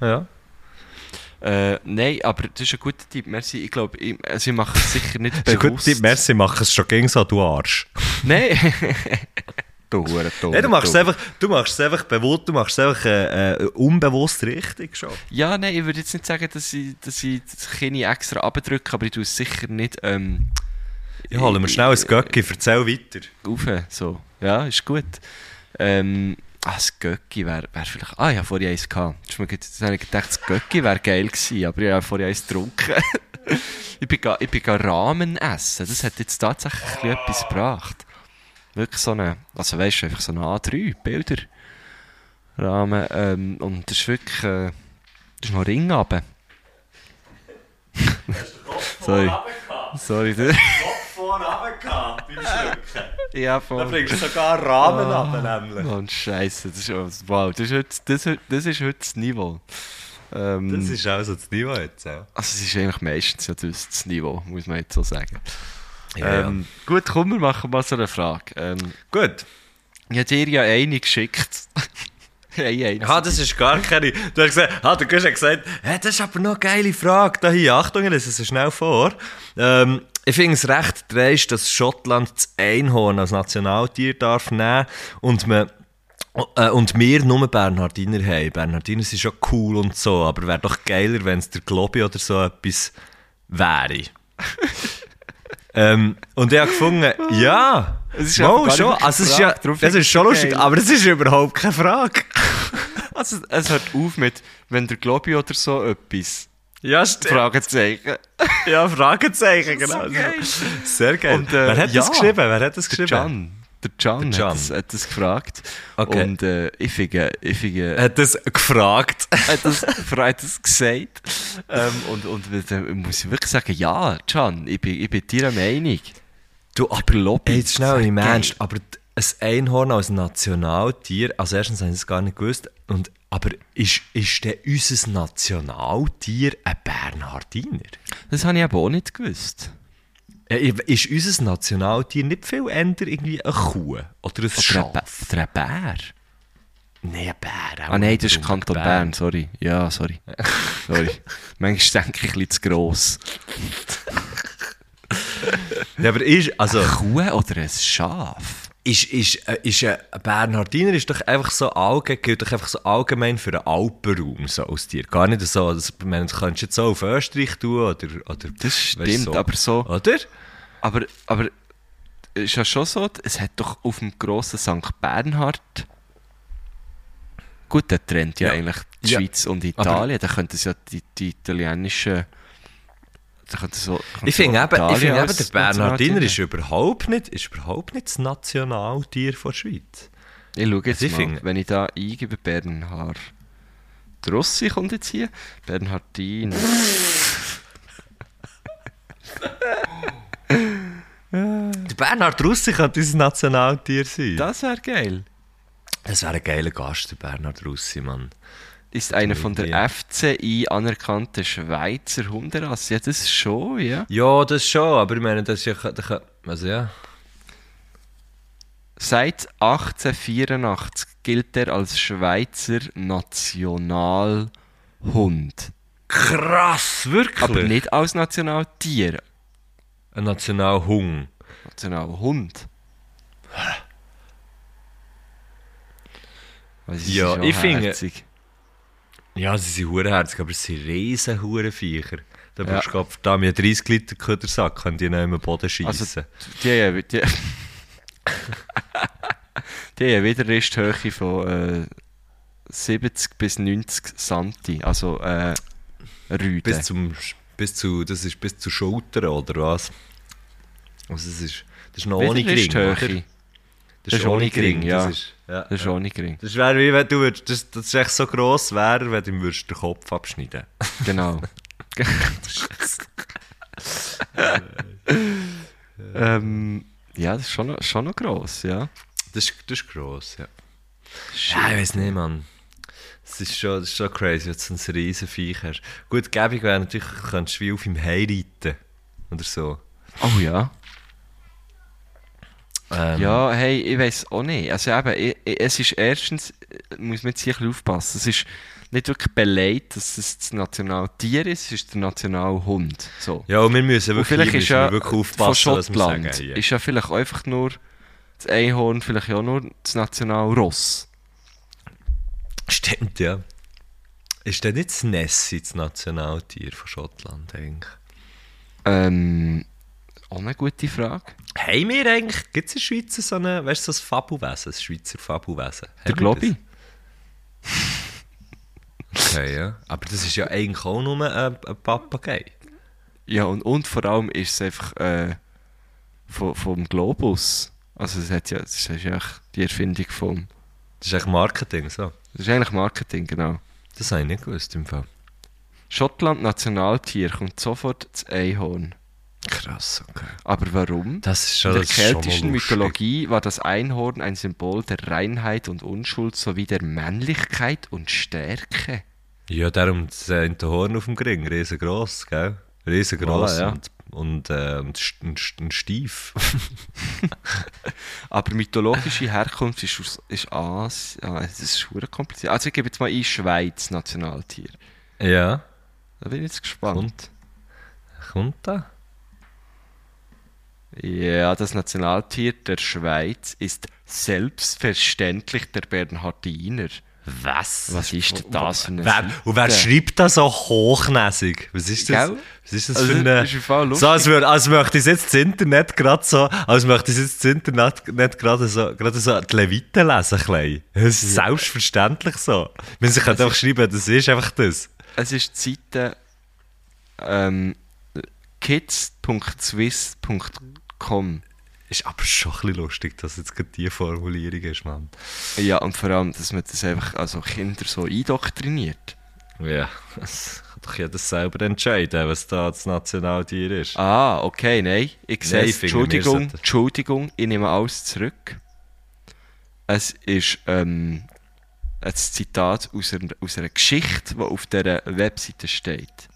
ja. Ja. Äh, nein, aber das ist ein guter Tipp. Merci. Ich glaube, ich, also ich mache es sicher nicht Das ist ein guter bewusst. Tipp, merci, mach es schon gegen so, du Arsch. Nein. du Hure, du. Du machst es du. einfach, du machst es einfach bewusst, du machst es einfach äh, äh, unbewusst richtig schon. Ja, nein, ich würde jetzt nicht sagen, dass ich, dass ich das Kinn extra abdrücke, aber ich tue es sicher nicht ähm, Ich hole mir schnell ein Göcki, erzähl weiter. rauf. So. Ja, ist gut. Ähm, ah, das Göcki wäre wär vielleicht... Ah, ich habe vorhin eins gehabt. Mir Jetzt habe ich gedacht, das Göcki wäre geil gewesen, aber ich habe vorhin eins getrunken. ich bin, ich bin Ramen essen. Das hat jetzt tatsächlich etwas gebracht. Wirklich so eine... Also weißt du, einfach so eine A3 Bilder. Rahmen. Ähm, und das ist wirklich... Äh, das ist noch Ring runter. Sorry. Sorry. Schlucken. Ja, voll. bringst du sogar Rahmen Ah. ab, nämlich. Mann, Scheiße, das ist, wow, das ist, heute, das, das ist heute das Niveau. Ähm, Das ist auch so das Niveau jetzt, ja. also es ist eigentlich meistens ja das, das Niveau, muss man jetzt so sagen. Ja, ähm, Gut, komm, wir machen mal so eine Frage. Ähm, Gut. ich habe dir ja eine geschickt. einzige. Ja, das ist gar keine. Du hast gesagt, ah, du hast ja gesagt, hey, das ist aber noch eine geile Frage. Da hier, Achtung, ich lese es schnell vor. Ähm, ich finde es recht dreist, dass Schottland das Einhorn als Nationaltier darf nehmen und man äh, und wir nur Bernhardiner haben. Bernhardiner sind schon cool und so, aber wäre doch geiler, wenn es der Globi oder so etwas wäre. ähm, und ich habe gefunden, ja, Es ist nicht schon. Also, es ist ja, finde ist schon lustig, geil. aber es ist überhaupt keine Frage. Also, es hört auf mit, wenn der Globi oder so etwas. Ja, stimmt. Fragezeichen. Ja, Fragezeichen, genau. geil. Sehr geil. Und, äh, Wer hat ja. das geschrieben? Wer hat das geschrieben? Can. Der Can, Der Can. Hat, das, hat das gefragt. Okay. Und äh, ich finde, ich finde, Hat das gefragt? hat das, hat das gesagt. Ähm, und, und dann muss ich wirklich sagen, ja, Can, ich bin, ich bin deiner Meinung. Du, aber Lobby, jetzt schnell im geil. Ernst, aber ein Einhorn als Nationaltier, also erstens haben sie es gar nicht gewusst, und, aber ist, ist denn unser Nationaltier ein Bernhardiner? Das habe ich aber auch nicht gewusst. Äh, Ist unser Nationaltier nicht viel änder irgendwie eine Kuh? Oder ein Schaf? oder ein Bär. Nein, ein Bär. auch Ah nein, das ist Kanton Bär? Bern, sorry. Ja, sorry. sorry. Manchmal denke ich ein bisschen zu gross. Ja, aber ist, also, Eine Kuh oder ein Schaf? Ist, ist, äh, ist ein Bernhardiner ist doch einfach so allgemein, gilt doch einfach so allgemein für den Alpenraum so als Tier. Gar nicht so, das, meine, das könntest du jetzt auch auf Österreich tun oder, oder Das stimmt, so. aber so... Oder? Aber, aber ist ja schon so, es hat doch auf dem grossen St. Bernhard. Gut, der trennt ja, Ja. eigentlich die Ja. Schweiz und Italien. Da könnte es ja die, die italienischen. So, Ich finde eben, ich finde eben der Bernhardiner ist überhaupt nicht, ist überhaupt nicht das Nationaltier der Schweiz. Ich schaue jetzt Also ich mal, finde- wenn ich da eingebe, Bernhard. Der Rossi kommt jetzt hier. Bernhardiner. Der Bernhard Russi könnte unser Nationaltier sein. Das wäre geil. Das wäre ein geiler Gast, der Bernhard Russi, Mann. Ist eine von der FCI anerkannte Schweizer Hunderasse. Ja, das schon, ja. Ja, das schon, aber ich meine, das ist ja, also ja. Seit 1884 gilt er als Schweizer Nationalhund. Krass, wirklich? Aber nicht als Nationaltier. Ein Nationalhung. Nationalhund. Sie Ja, ich finde- herzig. Ja, sie sind hurenherzig, aber sie sind riesen Hurenviecher. Da Ja. brauchst du, glaub, da mir 30 Liter Ködersack, können die noch im Boden schiessen. Also, die, haben- die, die haben eine Widerristhöhe von äh, 70 bis 90 Santi. Also äh, Rüde. bis zum, bis zu, das ist bis zur Schulter, oder was? Also das ist, das ist noch ohne Gring. Das ist ohne Gring, ja. Das ist, ja. Das ist auch nicht gering. Das wäre wie wenn du würdest, das, das ist echt so gross wäre, wenn du ihm würdest den Kopf abschneiden Genau. ähm, ja, das ist schon noch, schon noch gross, ja. Das ist, das ist gross, ja. Ja, ich weiß nicht, Mann. Das ist schon, das ist schon crazy, wenn du so ein riesen Viech hast. Gut, gäbig wäre natürlich, du könntest wie auf ihm heimreiten. Oder so. Oh ja. Ähm, Ja, hey, ich weiß auch nicht. Also eben, ich, ich, es ist erstens, äh, muss man jetzt hier ein aufpassen, es ist nicht wirklich beleidigt, dass es das Nationaltier ist, es ist der Nationalhund. So. Ja, und wir müssen Und wirklich, vielleicht hier ist müssen wir ja wirklich von aufpassen, was wir sagen. ist ja vielleicht einfach nur das Einhorn, vielleicht ja nur das Nationalross. Stimmt, ja. Ist denn nicht das Nessie das Nationaltier von Schottland eigentlich? Ähm, auch eine gute Frage. Haben wir eigentlich, gibt es in der Schweiz so eine, weißt du, so ein Fabelwesen, ein Schweizer Fabelwesen? Der Globi? das? Okay, ja. Aber das ist ja eigentlich auch nur ein, ein Papagei. Ja, und, und vor allem ist es einfach äh, vom, vom Globus. Also es hat ja, das ist ja echt die Erfindung vom... Das ist eigentlich Marketing, so. Das ist eigentlich Marketing, genau. Das habe ich nicht gewusst im Fall. Schottland Nationaltier kommt sofort das Einhorn. Krass, okay. Aber warum? Das ist In schon der schon mal keltischen. Mythologie war das Einhorn ein Symbol der Reinheit und Unschuld sowie der Männlichkeit und Stärke. Ja, darum das äh, Horn auf dem Gring, riesengroß, gell? Riesengroß Voilà, ja. und, und, äh, und Stief. Aber mythologische Herkunft ist aus ist Asien. Ah, das ist verdammt kompliziert. Also ich gebe jetzt mal ein Schweiz Nationaltier. ja, Da bin ich jetzt gespannt. Kommt. kommt da? Ja, das Nationaltier der Schweiz ist selbstverständlich der Bernhardiner. Was? Was ist denn das für eine Wer, und wer schreibt das so hochnäsig? Was ist das? Gell? Was ist das Also, für eine... das ist so, als, würde, als möchte ich jetzt das Internet gerade so... Als möchte ich jetzt das Internet nicht gerade so, gerade so die Leviten lesen, klein. Das ist selbstverständlich so. Sie können einfach schreiben, das ist einfach das. Es ist die Seite ähm, kids.swiss.com. Ist aber schon ein bisschen lustig, dass jetzt gerade diese Formulierung ist, Mann. Ja, und vor allem, dass man das einfach, also Kinder so indoktriniert. Ja, das kann doch jeder selber entscheiden, was da das Nationaltier ist. Ah, okay, nein. Ich sehe wir Entschuldigung, Entschuldigung, ich nehme alles zurück. Es ist ähm, ein Zitat aus einer, aus einer Geschichte, die auf dieser Webseite steht.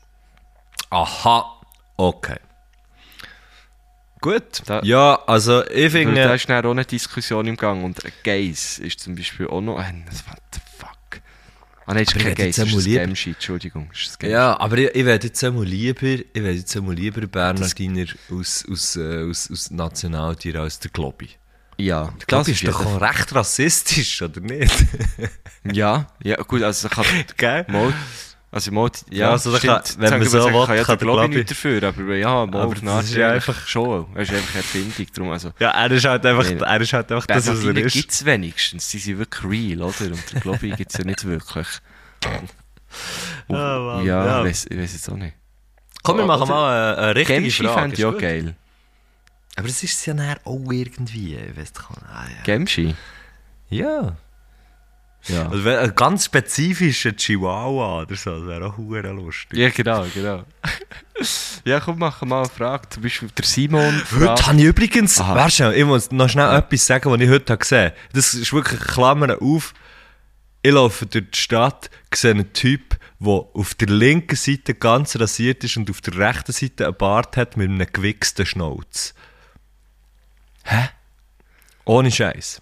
Aha, okay. Gut. Da- ja, also ich Weil da finde... ist dann auch eine Diskussion im Gang. Und ein Gaze ist zum Beispiel auch noch ein. What the fuck? Ah, nein, ist kein Gaze, ist ein Gemschi, Entschuldigung. Ja, aber ich, ich werde jetzt einmal lieber, ich werde jetzt einmal lieber Bernardiner aus, aus, äh, aus, aus Nationaltier als der Globi. ja Der Globi ist doch auch recht rassistisch, oder nicht? Ja, ja, gut, also ich kann. Gell? Mal, also mal, ja, Ja, also da stimmt. wenn man so will, kann ja Globi Globi- nicht dafür, aber ja, mal Aber das ist ja einfach schon. Er ist einfach Erfindung, darum also. Ja, er ist halt einfach, Nee. er ist halt einfach das, was er ist. gibt es wenigstens, die sind wirklich real, oder? Und der gibt es ja nicht wirklich. Mann, ja, ja. Weiss, ich weiß jetzt auch nicht. Komm, wir machen Oder- mal eine, eine richtige Gemschi Frage. fände ich auch geil. Aber es ist ja nachher auch irgendwie, ich weiß doch nicht. Ah, ja. Gemschi? ja. Ja. Also wenn- ein ganz spezifischer Chihuahua oder so, das wäre auch hure lustig. Ja, genau, genau. ja, komm, machen mal eine Frage. Zum Beispiel der Simon Heute fragt... habe ich übrigens, Aha. warte schnell, ich muss noch schnell etwas sagen, was ich heute gesehen habe. Das ist wirklich Klammern auf. Ich laufe durch die Stadt, sehe einen Typ, der auf der linken Seite ganz rasiert ist und auf der rechten Seite einen Bart hat mit einem gewichsten Schnauz. Hä? Ohne Scheiß.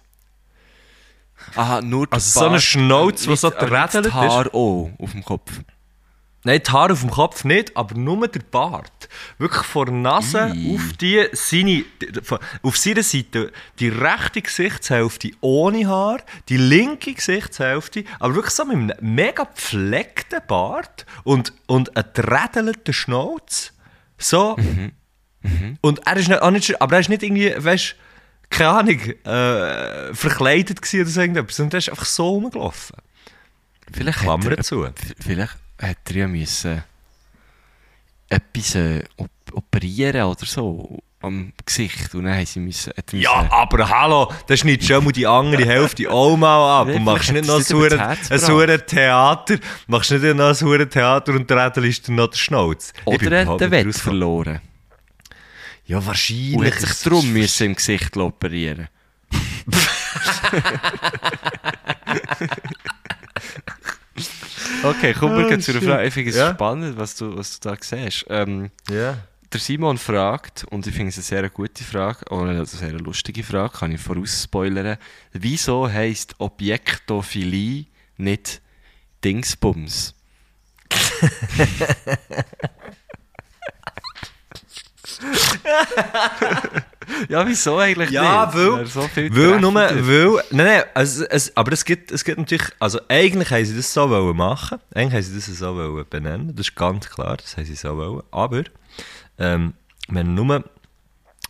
Aha, nur der Also so ein Bart, Schnauz, nicht- was so aber nicht gerädelt das Haar auch auf dem Kopf. Nein, die Haare auf dem Kopf nicht, aber nur der Bart. Wirklich von der Nase auf die, seine, die- auf seiner Seite die rechte Gesichtshälfte ohne Haar, die linke Gesichtshälfte, aber wirklich so mit einem mega gepflegten Bart und, und einem gerädelten Schnauz. So. Und er ist nicht, auch nicht, aber er ist nicht irgendwie, weißt keine Ahnung, äh, verkleidet gewesen oder so irgendetwas, sondern er ist einfach so rumgelaufen. Vielleicht Klammer er, zu. Vielleicht hat er ja müssen etwas äh, op operieren oder so am Gesicht und dann haben sie müssen... er Ja, müssen- aber hallo, dann schneidest du schon mal die andere Hälfte auch mal ab und machst nicht noch ein das hure Theater, machst nicht noch ein hure Theater und der ist dann noch der Schnauz. Oder er nicht Wett verloren. Ja, Und wahrscheinlich. hat sich darum müssen im Gesicht operieren Okay, kommen wir Oh, gleich zu einer. Frage. Ich finde es Ja. spannend, was du, was du da siehst. Ähm, Ja. der Simon fragt, und ich finde es eine sehr gute Frage, oder eine sehr lustige Frage, kann ich vorausspoilern. Wieso heisst Objektophilie nicht Dingsbums? ja, wieso eigentlich Ja, nicht? weil- so Weil nur, weil, nein, nein, also, es, aber es gibt, es gibt natürlich, also eigentlich haben sie das so wollen machen, eigentlich haben sie das so wollen benennen, das ist ganz klar, das haben sie so wollen, aber, ähm, wenn nur,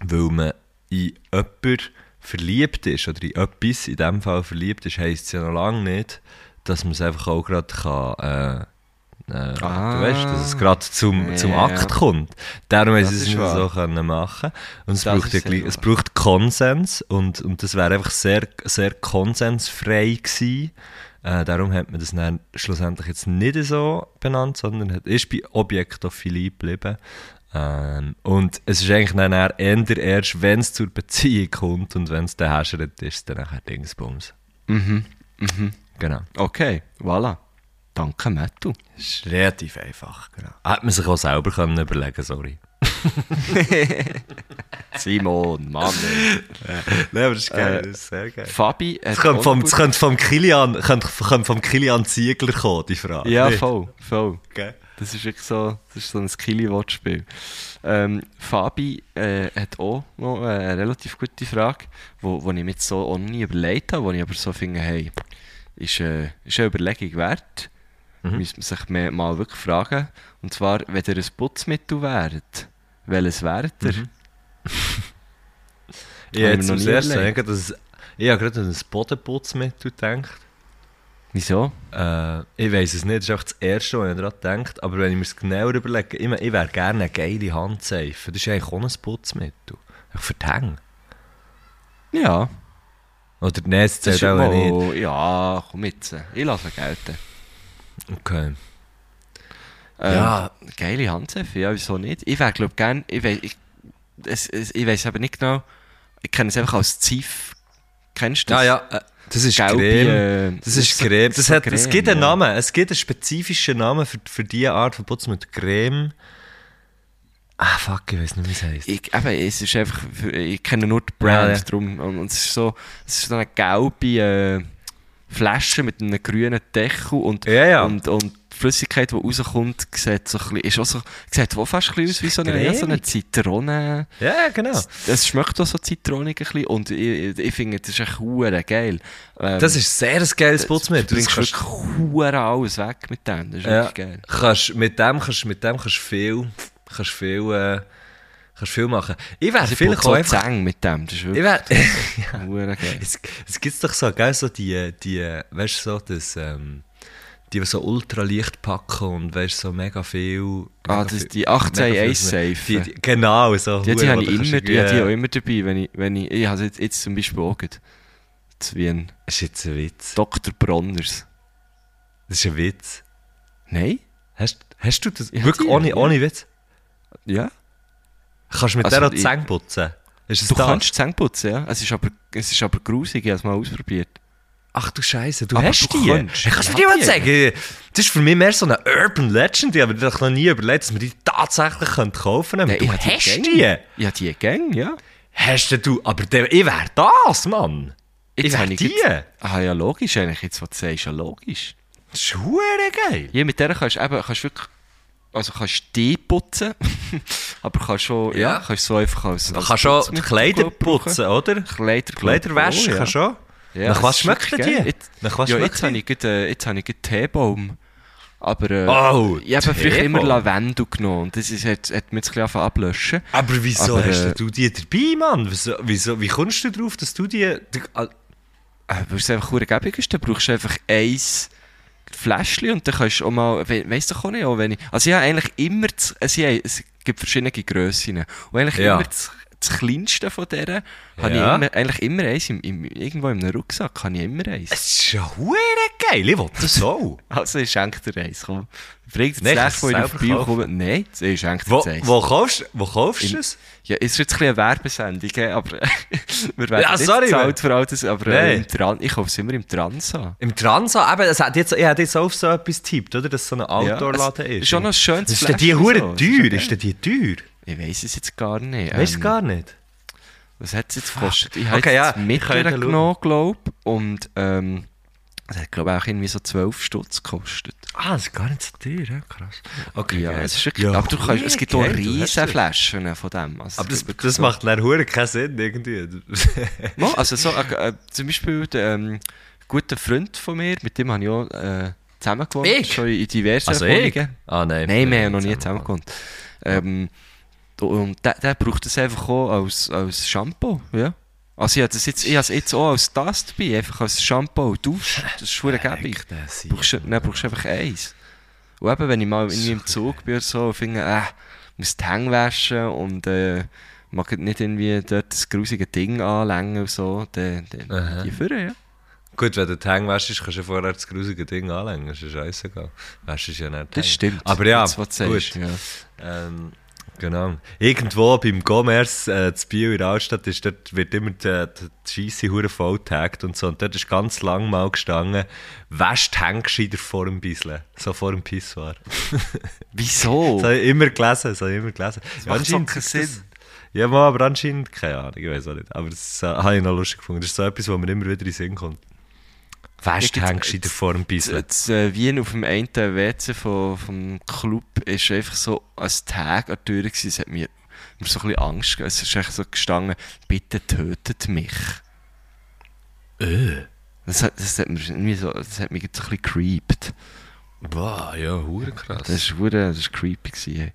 weil man in jemanden verliebt ist, oder in etwas in dem Fall verliebt ist, heisst es ja noch lange nicht, dass man es einfach auch gerade kann, äh, äh, Ah. du weißt, dass es gerade zum, zum Ja. Akt kommt. Darum haben sie es nicht wahr. so können machen Und es Das braucht, ja gleich, es braucht Konsens und, und das wäre einfach sehr, sehr konsensfrei gewesen. Äh, darum hat man das dann schlussendlich jetzt nicht so benannt, sondern hat, ist bei Objektophilie geblieben. Ähm, und es ist eigentlich dann eher erst, wenn es zur Beziehung kommt und wenn es dann häschert ist, dann nachher Dingsbums. Mhm, mhm. Genau. Okay, voilà. Danke, Mattu. Das ist relativ einfach. Genau. Hat man sich auch selber können überlegen sorry. Simon, Mann. Nein, aber das ist geil, das ist sehr geil. Fabi Es könnte vom, es könnte vom Kilian, könnte, könnte vom Kilian Ziegler kommen, die Frage. Ja, Nicht? voll, voll. Gell? Das ist wirklich so, das ist so ein Skilly-Wortspiel. Ähm, Fabi äh, hat auch noch eine relativ gute Frage, wo, wo ich mir jetzt so auch nie überlegt habe, wo ich aber so finde, hey, ist, äh, ist eine Überlegung wert. Mhm. Müsste man sich mehr, mal wirklich fragen. Und zwar, wenn ihr ein Putzmittel wäret, welches wäret ihr? Mhm. Ich ich nie erstes überlegt. denken, dass ich habe gerade an ein Bodenputzmittel gedacht. Wieso? Äh, ich weiß es nicht, das ist einfach das Erste, was ich daran denke. Aber wenn ich mir es genauer überlege, ich, meine, ich wäre gerne eine geile Handseife. Das ist eigentlich auch ein Putzmittel. Einfach für die Hänge. Ja. Oder es Das zählt auch nicht. ja, komm jetzt. Ich lasse gelten. Okay. Ähm, Ja. Geile Handseife, ja, wieso nicht? Ich wäre, glaube gern, ich weiß, ich, es, es, ich weiß aber nicht genau, ich kenne es einfach als Ziff. Kennst du das? Ja, ja, äh, das ist Gelbe, Creme. äh, Das ist so- Creme. Das so hat, es Creme, gibt einen ja. Namen. Es gibt einen spezifischen Namen für, für diese Art von Putzmittel. Creme. Ah, fuck, ich weiß nicht, wie es heisst. Ich, eben, es ist einfach, ich kenne nur die Brand Ja, ja. drum. Und, und es ist so, es ist so eine gelbe äh, Flasche mit einem grünen Deckel und, Ja, ja. und, und die Flüssigkeit, die rauskommt, sieht so ein bisschen, ist auch so, sieht auch fast ein aus wie so eine, ja, so eine. Zitrone. Ja, genau. Es schmeckt auch so zitronig ein bisschen und ich, ich, finde, das ist echt hure geil. Ähm, Das ist sehr ein geiles Putzmittel. Du bringst wirklich hure alles weg mit dem. Das ist Ja. wirklich geil. Kannst, mit dem kannst mit dem kannst viel, kannst viel, äh, kannst viel machen. Ich wäre Also ich vielleicht auch einfach... Zähne mit dem. Das ist Ich wirklich wär, hure geil. es, es gibt doch so, gell, so die, die, weißt du, so das, ähm, die, die so Ultralicht packen und weißt so mega viel... Ah, mega das, viel- die mega 181 viel- Safe. Die, die, genau, so. Die, die habe ich immer, die, die auch immer dabei, wenn ich, wenn ich, ich habe jetzt, jetzt zum Beispiel auch zu Wien, Das ist jetzt ein Witz. Dr. Bronners. Das ist ein Witz. Nein? Hast, hast du das Ja, wirklich ohne, ja. ohne Witz? Ja. Kannst du mit Also, der auch die Zähne putzen? Es Du das? kannst die Zähne putzen, ja. Es ist aber, es ist aber grusig, ich habe es mal ausprobiert. Ach du Scheiße, du Aber hast du die? kannst. Ich du mir hab die die. sagen? Das ist für mich mehr so eine Urban Legend. Ich habe mir noch nie überlegt, dass man die tatsächlich kaufen könnte. Nein, Du hast die. die? Habe die Gang, ja. Hast du? Aber der, ich wäre das, Mann. Ich Jetzt wäre habe ich die. grad- Ah ja, logisch eigentlich, jetzt was du sagst, ja logisch. Das ist geil. Ja, mit der kannst du eben, kannst wirklich, also kannst die putzen, aber kannst schon, ja, Ja. kannst so einfach als, als kannst schon die Kleider putzen, oder? Kleider, Kleider waschen oh, ja. kannst schon. Ja, Nach was schmeckt die? Jetzt, Nach was ja, schmeckt jetzt habe die? ich gerade, äh, Teebaum. Aber äh, Oh, ich habe vielleicht immer Lavendel genommen. und Das ist, hat, hat mir jetzt ein bisschen ablöschen. Aber wieso Aber, hast äh, du die dabei, Mann? Wieso, wieso, wie kommst du drauf, dass du die... Ah, Äh, Weil es einfach urgebig ist, dann brauchst du einfach eins Fläschchen und dann kannst du auch mal, we weiss doch auch nicht, auch wenn ich, also ich habe eigentlich immer, das, also ich, es gibt verschiedene Grössen und eigentlich Ja. immer das, das kleinste von denen habe Ja. ich immer, eigentlich immer eins, im, im, irgendwo in einem Rucksack habe ich immer eins. es ist ja hure geil, ich will das auch. Also ich schenke dir eins, komm. Bring dir Nein, das nächste, wo ich auf die Bio kaufen. komme. Nein, ich schenke dir Wo, das eins. wo kaufst, wo kaufst du es? Ja, es ist jetzt ein bisschen eine Werbesendung, aber wir werden Ja, nicht sorry, bezahlt für all das, aber äh, Nein. im Tran ich kaufe es immer im Transa. Im Transa, eben, es hat jetzt, ich hätte jetzt auf so etwas getippt, oder? Dass es so ein Outdoor-Laden es ist. ist schon noch ein schönes Ist denn die hure so, das teuer? Ist denn die teuer? Ich weiß es jetzt gar nicht. Weißt du Ähm, gar nicht? Was hat es jetzt gekostet? Ich habe Okay, ja, das mittlere ja genommen, glaube ich. Und ähm, das hat, glaube ich, auch irgendwie so 12 Stutz gekostet. Ah, das ist gar nicht so teuer, ja, krass. Okay, Ja, geil. es ist wirklich, Ja, aber du kannst, es gibt auch es. Flaschen von dem. Also, Aber das, das so- macht dann hure keinen Sinn, irgendwie. Also so, äh, äh, zum Beispiel der ähm, gute Freund von mir, mit dem habe ich auch äh, zusammen gewohnt. Ich? Schon in diversen Also. Ah, nein. Nein, wir haben noch nie zusammen gewohnt. Ähm, und der, der braucht das einfach auch als, als Shampoo, ja. Also ich habe das jetzt, ich habe es jetzt auch als dabei, einfach als Shampoo und Dusch. Das ist schon gäbig. Du- dann brauchst du einfach eins. Und eben, wenn ich mal irgendwie im Zug bin oder so und finde, äh, ich muss die Hänge waschen und äh, mag nicht irgendwie dort das grusige Ding anlängen und so, dann, dann die führen, ja. Gut, wenn du die Hänge wäschst, kannst du vorher das grusige Ding anlängen. Das ist scheißegal. Wäschst ja nicht Das stimmt. Aber ja, das, was du gut. sagst, ja. Ähm, genau. Irgendwo beim Gomers äh, zu Biel in der Altstadt ist, dort wird immer die, die, Scheisse hure voll getaggt und so. Und dort ist ganz lang mal gestanden, wäscht gescheiter vor dem Bisseln. So vor dem Pissoir. Wieso? Das habe ich immer gelesen. Das habe ich immer gelesen. Das macht so keinen das- Sinn. Ja, aber anscheinend, keine Ahnung, ich weiß auch nicht. Aber das äh, habe ich noch lustig gefunden. Das ist so etwas, wo mir immer wieder in den Sinn kommt. Wäscht gescheiter vor dem Bisseln. Das äh, Wien auf dem einen WC von, vom Club ist einfach so als Tag an der Tür gewesen. Es hat mir, mir so ein bisschen Angst gegeben. Es ist echt so gestanden, bitte tötet mich. Äh. Das hat, das hat, mir, so, das hat mich jetzt so ein bisschen creeped. Boah, ja, hure krass. Das ist creepy gewesen. Hey.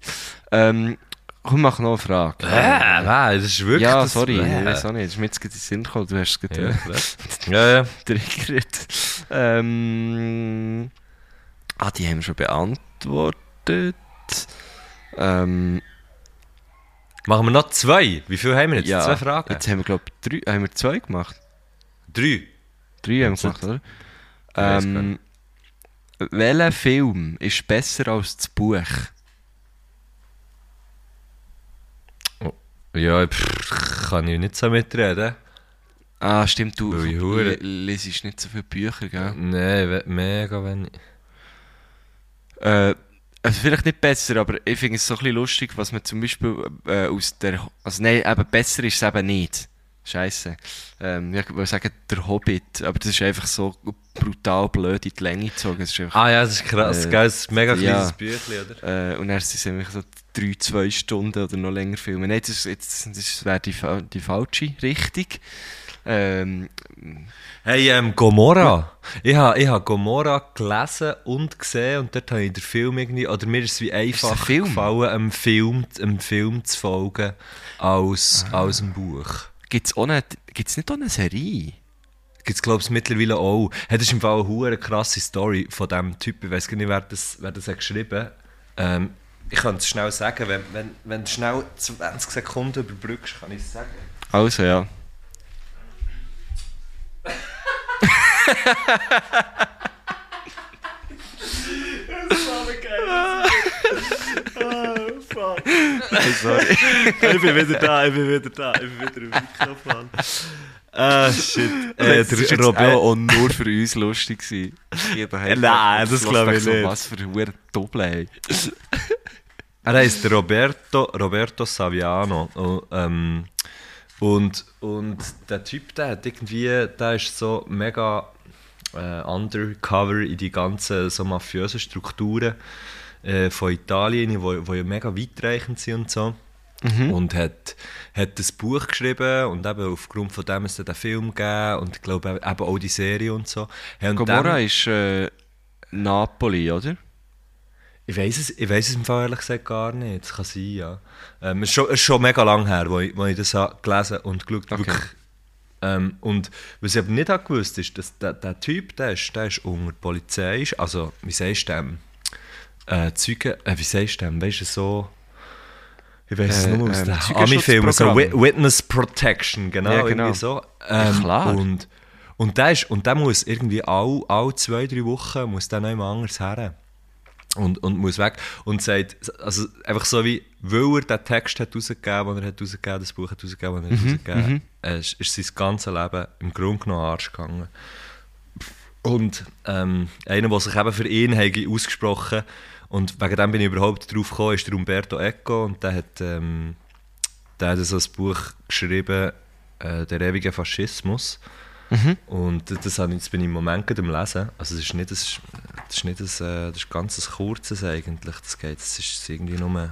Ähm, komm, mach noch eine Frage. äh, nein, das ist wirklich... ja, das, sorry, äh. ich weiß auch nicht. Das ist mir jetzt gerade in den Sinn gekommen. Du hast es gerade Ja, ja, triggert. Ähm, ah, die haben wir schon beantwortet. Ähm, Machen wir noch zwei. Wie viel haben wir jetzt? ja, Zwei Fragen? Jetzt haben wir, glaube ich, drei, haben wir zwei gemacht. Drei. Drei haben wir gemacht, oder? Ähm, welcher Film ist besser als das Buch? Ja, pff, kann ich nicht so mitreden. Ah, stimmt, du, Weil ich du hure- lesest nicht so viele Bücher, gell? Nein, we- mega wenig. Äh, Also vielleicht nicht besser, aber ich finde es so ein bisschen lustig, was man zum Beispiel äh, aus der... Also nein, eben besser ist es eben nicht. Scheiße. Ähm, ich würde sagen, der Hobbit, aber das ist einfach so brutal blöd in die Länge gezogen. Es ist einfach, Ah ja, das ist krass, Äh, gell? Das ist ein mega ja. kleines Büchlein, oder? äh, und dann sind es einfach so drei, zwei Stunden oder noch länger filmen. Nein, das, ist jetzt, das wäre die, die falsche Richtung. Ähm, Hey, ähm, Gomorra. Ich habe ich ha Gomorra gelesen und gesehen und dort habe ich den Film irgendwie, oder mir ist es wie ein einfach Film? gefallen, einem Film, einem Film zu folgen, als, Ah. als einem Buch. Gibt es nicht auch eine Serie? Gibt es, glaube ich, mittlerweile auch. Hey, das ist im Fall eine hure krasse Story von diesem Typ. Ich weiß gar nicht, wer das, wer das hat geschrieben ähm, Ich kann es schnell sagen, wenn, wenn, wenn du schnell 20 Sekunden überbrückst, kann ich es sagen. Also ja. Hey, sorry. ich bin wieder da, ich bin wieder da, ich bin wieder im Mikrofon. Ah, shit. Äh, das ist jetzt Robert, auch nur für uns lustig gewesen. Nein, das glaube ich so, nicht. Was für ein Doppel, er heißt Roberto, Roberto Saviano. Und, ähm, und, und der Typ, der hat irgendwie, der ist so mega äh, undercover in die ganzen so mafiösen Strukturen äh, von Italien, wo, wo ja mega weitreichend sind und so. Und hat, hat das Buch geschrieben und eben aufgrund von dem ist es den Film gegeben und ich glaube eben auch die Serie und so. Hey, und Gomorra dann- ist äh, Napoli, oder? Ich weiß es, ich weiss es im Fall ehrlich gesagt gar nicht. Das kann sein, ja. Ähm, es, ist schon, es ist schon mega lang her, wo ich, wo ich das habe gelesen und geschaut Okay. wirklich. Ähm, und was ich aber nicht habe gewusst ist, dass der, der Typ, der ist, der ist unter der Polizei, ist, also wie sagst du dem? Äh, Zeugen, äh, wie sagst du dem? Weißt du, so... Ich weiß es Äh, nur aus ähm, den Ami-Filmen, so Witness Protection, genau, Ja, genau. so. Ja, Ähm, klar. Und, und, der ist, und der muss irgendwie all, all zwei, drei Wochen muss der noch jemand anders her und, und muss weg und sagt, also einfach so wie, weil er den Text hat rausgegeben, den er hat rausgegeben, das Buch hat rausgegeben, das er hat rausgegeben, äh, ist, ist sein ganzes Leben im Grunde genommen Arsch gegangen. Und ähm, einer, der sich eben für ihn hat ausgesprochen und wegen dem bin ich überhaupt drauf gekommen, ist der Umberto Eco und der hat, ähm, der hat so ein Buch geschrieben, äh, «Der ewige Faschismus». Und das, das, habe ich, das bin ich im Moment gerade am Lesen. Also das ist nicht, das ist, das ist nicht ein, äh, das ist ganz ein kurzes eigentlich. Das geht, das ist irgendwie nur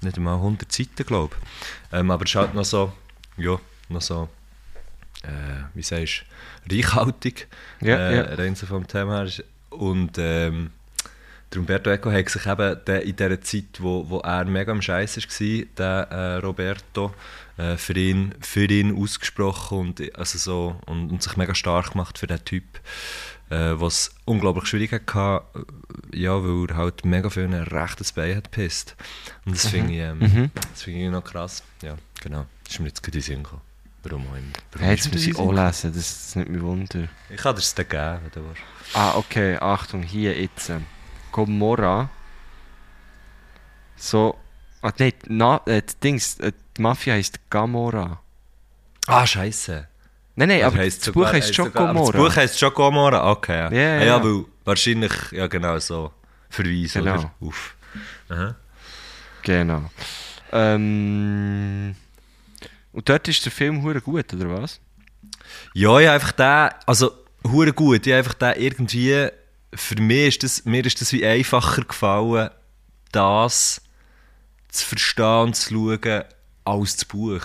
nicht einmal 100 Seiten, glaube ich. Ähm, aber es ist halt noch so, ja, noch so, äh, wie sagst du, reichhaltig. Ja, äh, ja. Rein so vom Thema her. Und ähm, der Umberto Eco hat sich eben der, in dieser Zeit, wo, wo er mega am Scheiß war, der äh, Roberto, äh, für, ihn, für ihn ausgesprochen und, also so, und, und sich mega stark gemacht für den Typ, äh, was unglaublich schwierig hatte, äh, ja, weil er halt mega viel ein rechtes Bein hat gepisst. Und das finde ich, ähm, das finde ich noch krass. Ja, genau. Das ist mir jetzt gerade in den Sinn gekommen. Warum auch immer. Warum Hey, ist jetzt muss ich auch lesen, das, das nimmt mich Wunder. Ich kann dir es dann geben, wenn du willst. Ah, okay, Achtung, hier jetzt. ähm, Gomorra. So. Ah, nein, na, äh, Dings, äh, die Mafia heisst Gamora. Ah, scheiße. Nein, nein, aber das Buch sogar- heisst schon Gomorra. Das Buch heisst schon Gomorra, okay. Ja, Ja, ja, Ah, ja, ja. weil wahrscheinlich, ja genau so, Verweis Genau. oder? Auf. Aha. Genau. Ähm, und dort ist der Film hure gut, oder was? Ja, ja, einfach der, also, hure gut, ja, einfach der irgendwie, für mich ist das, mir ist das wie einfacher gefallen, das zu verstehen und zu schauen, als das Buch.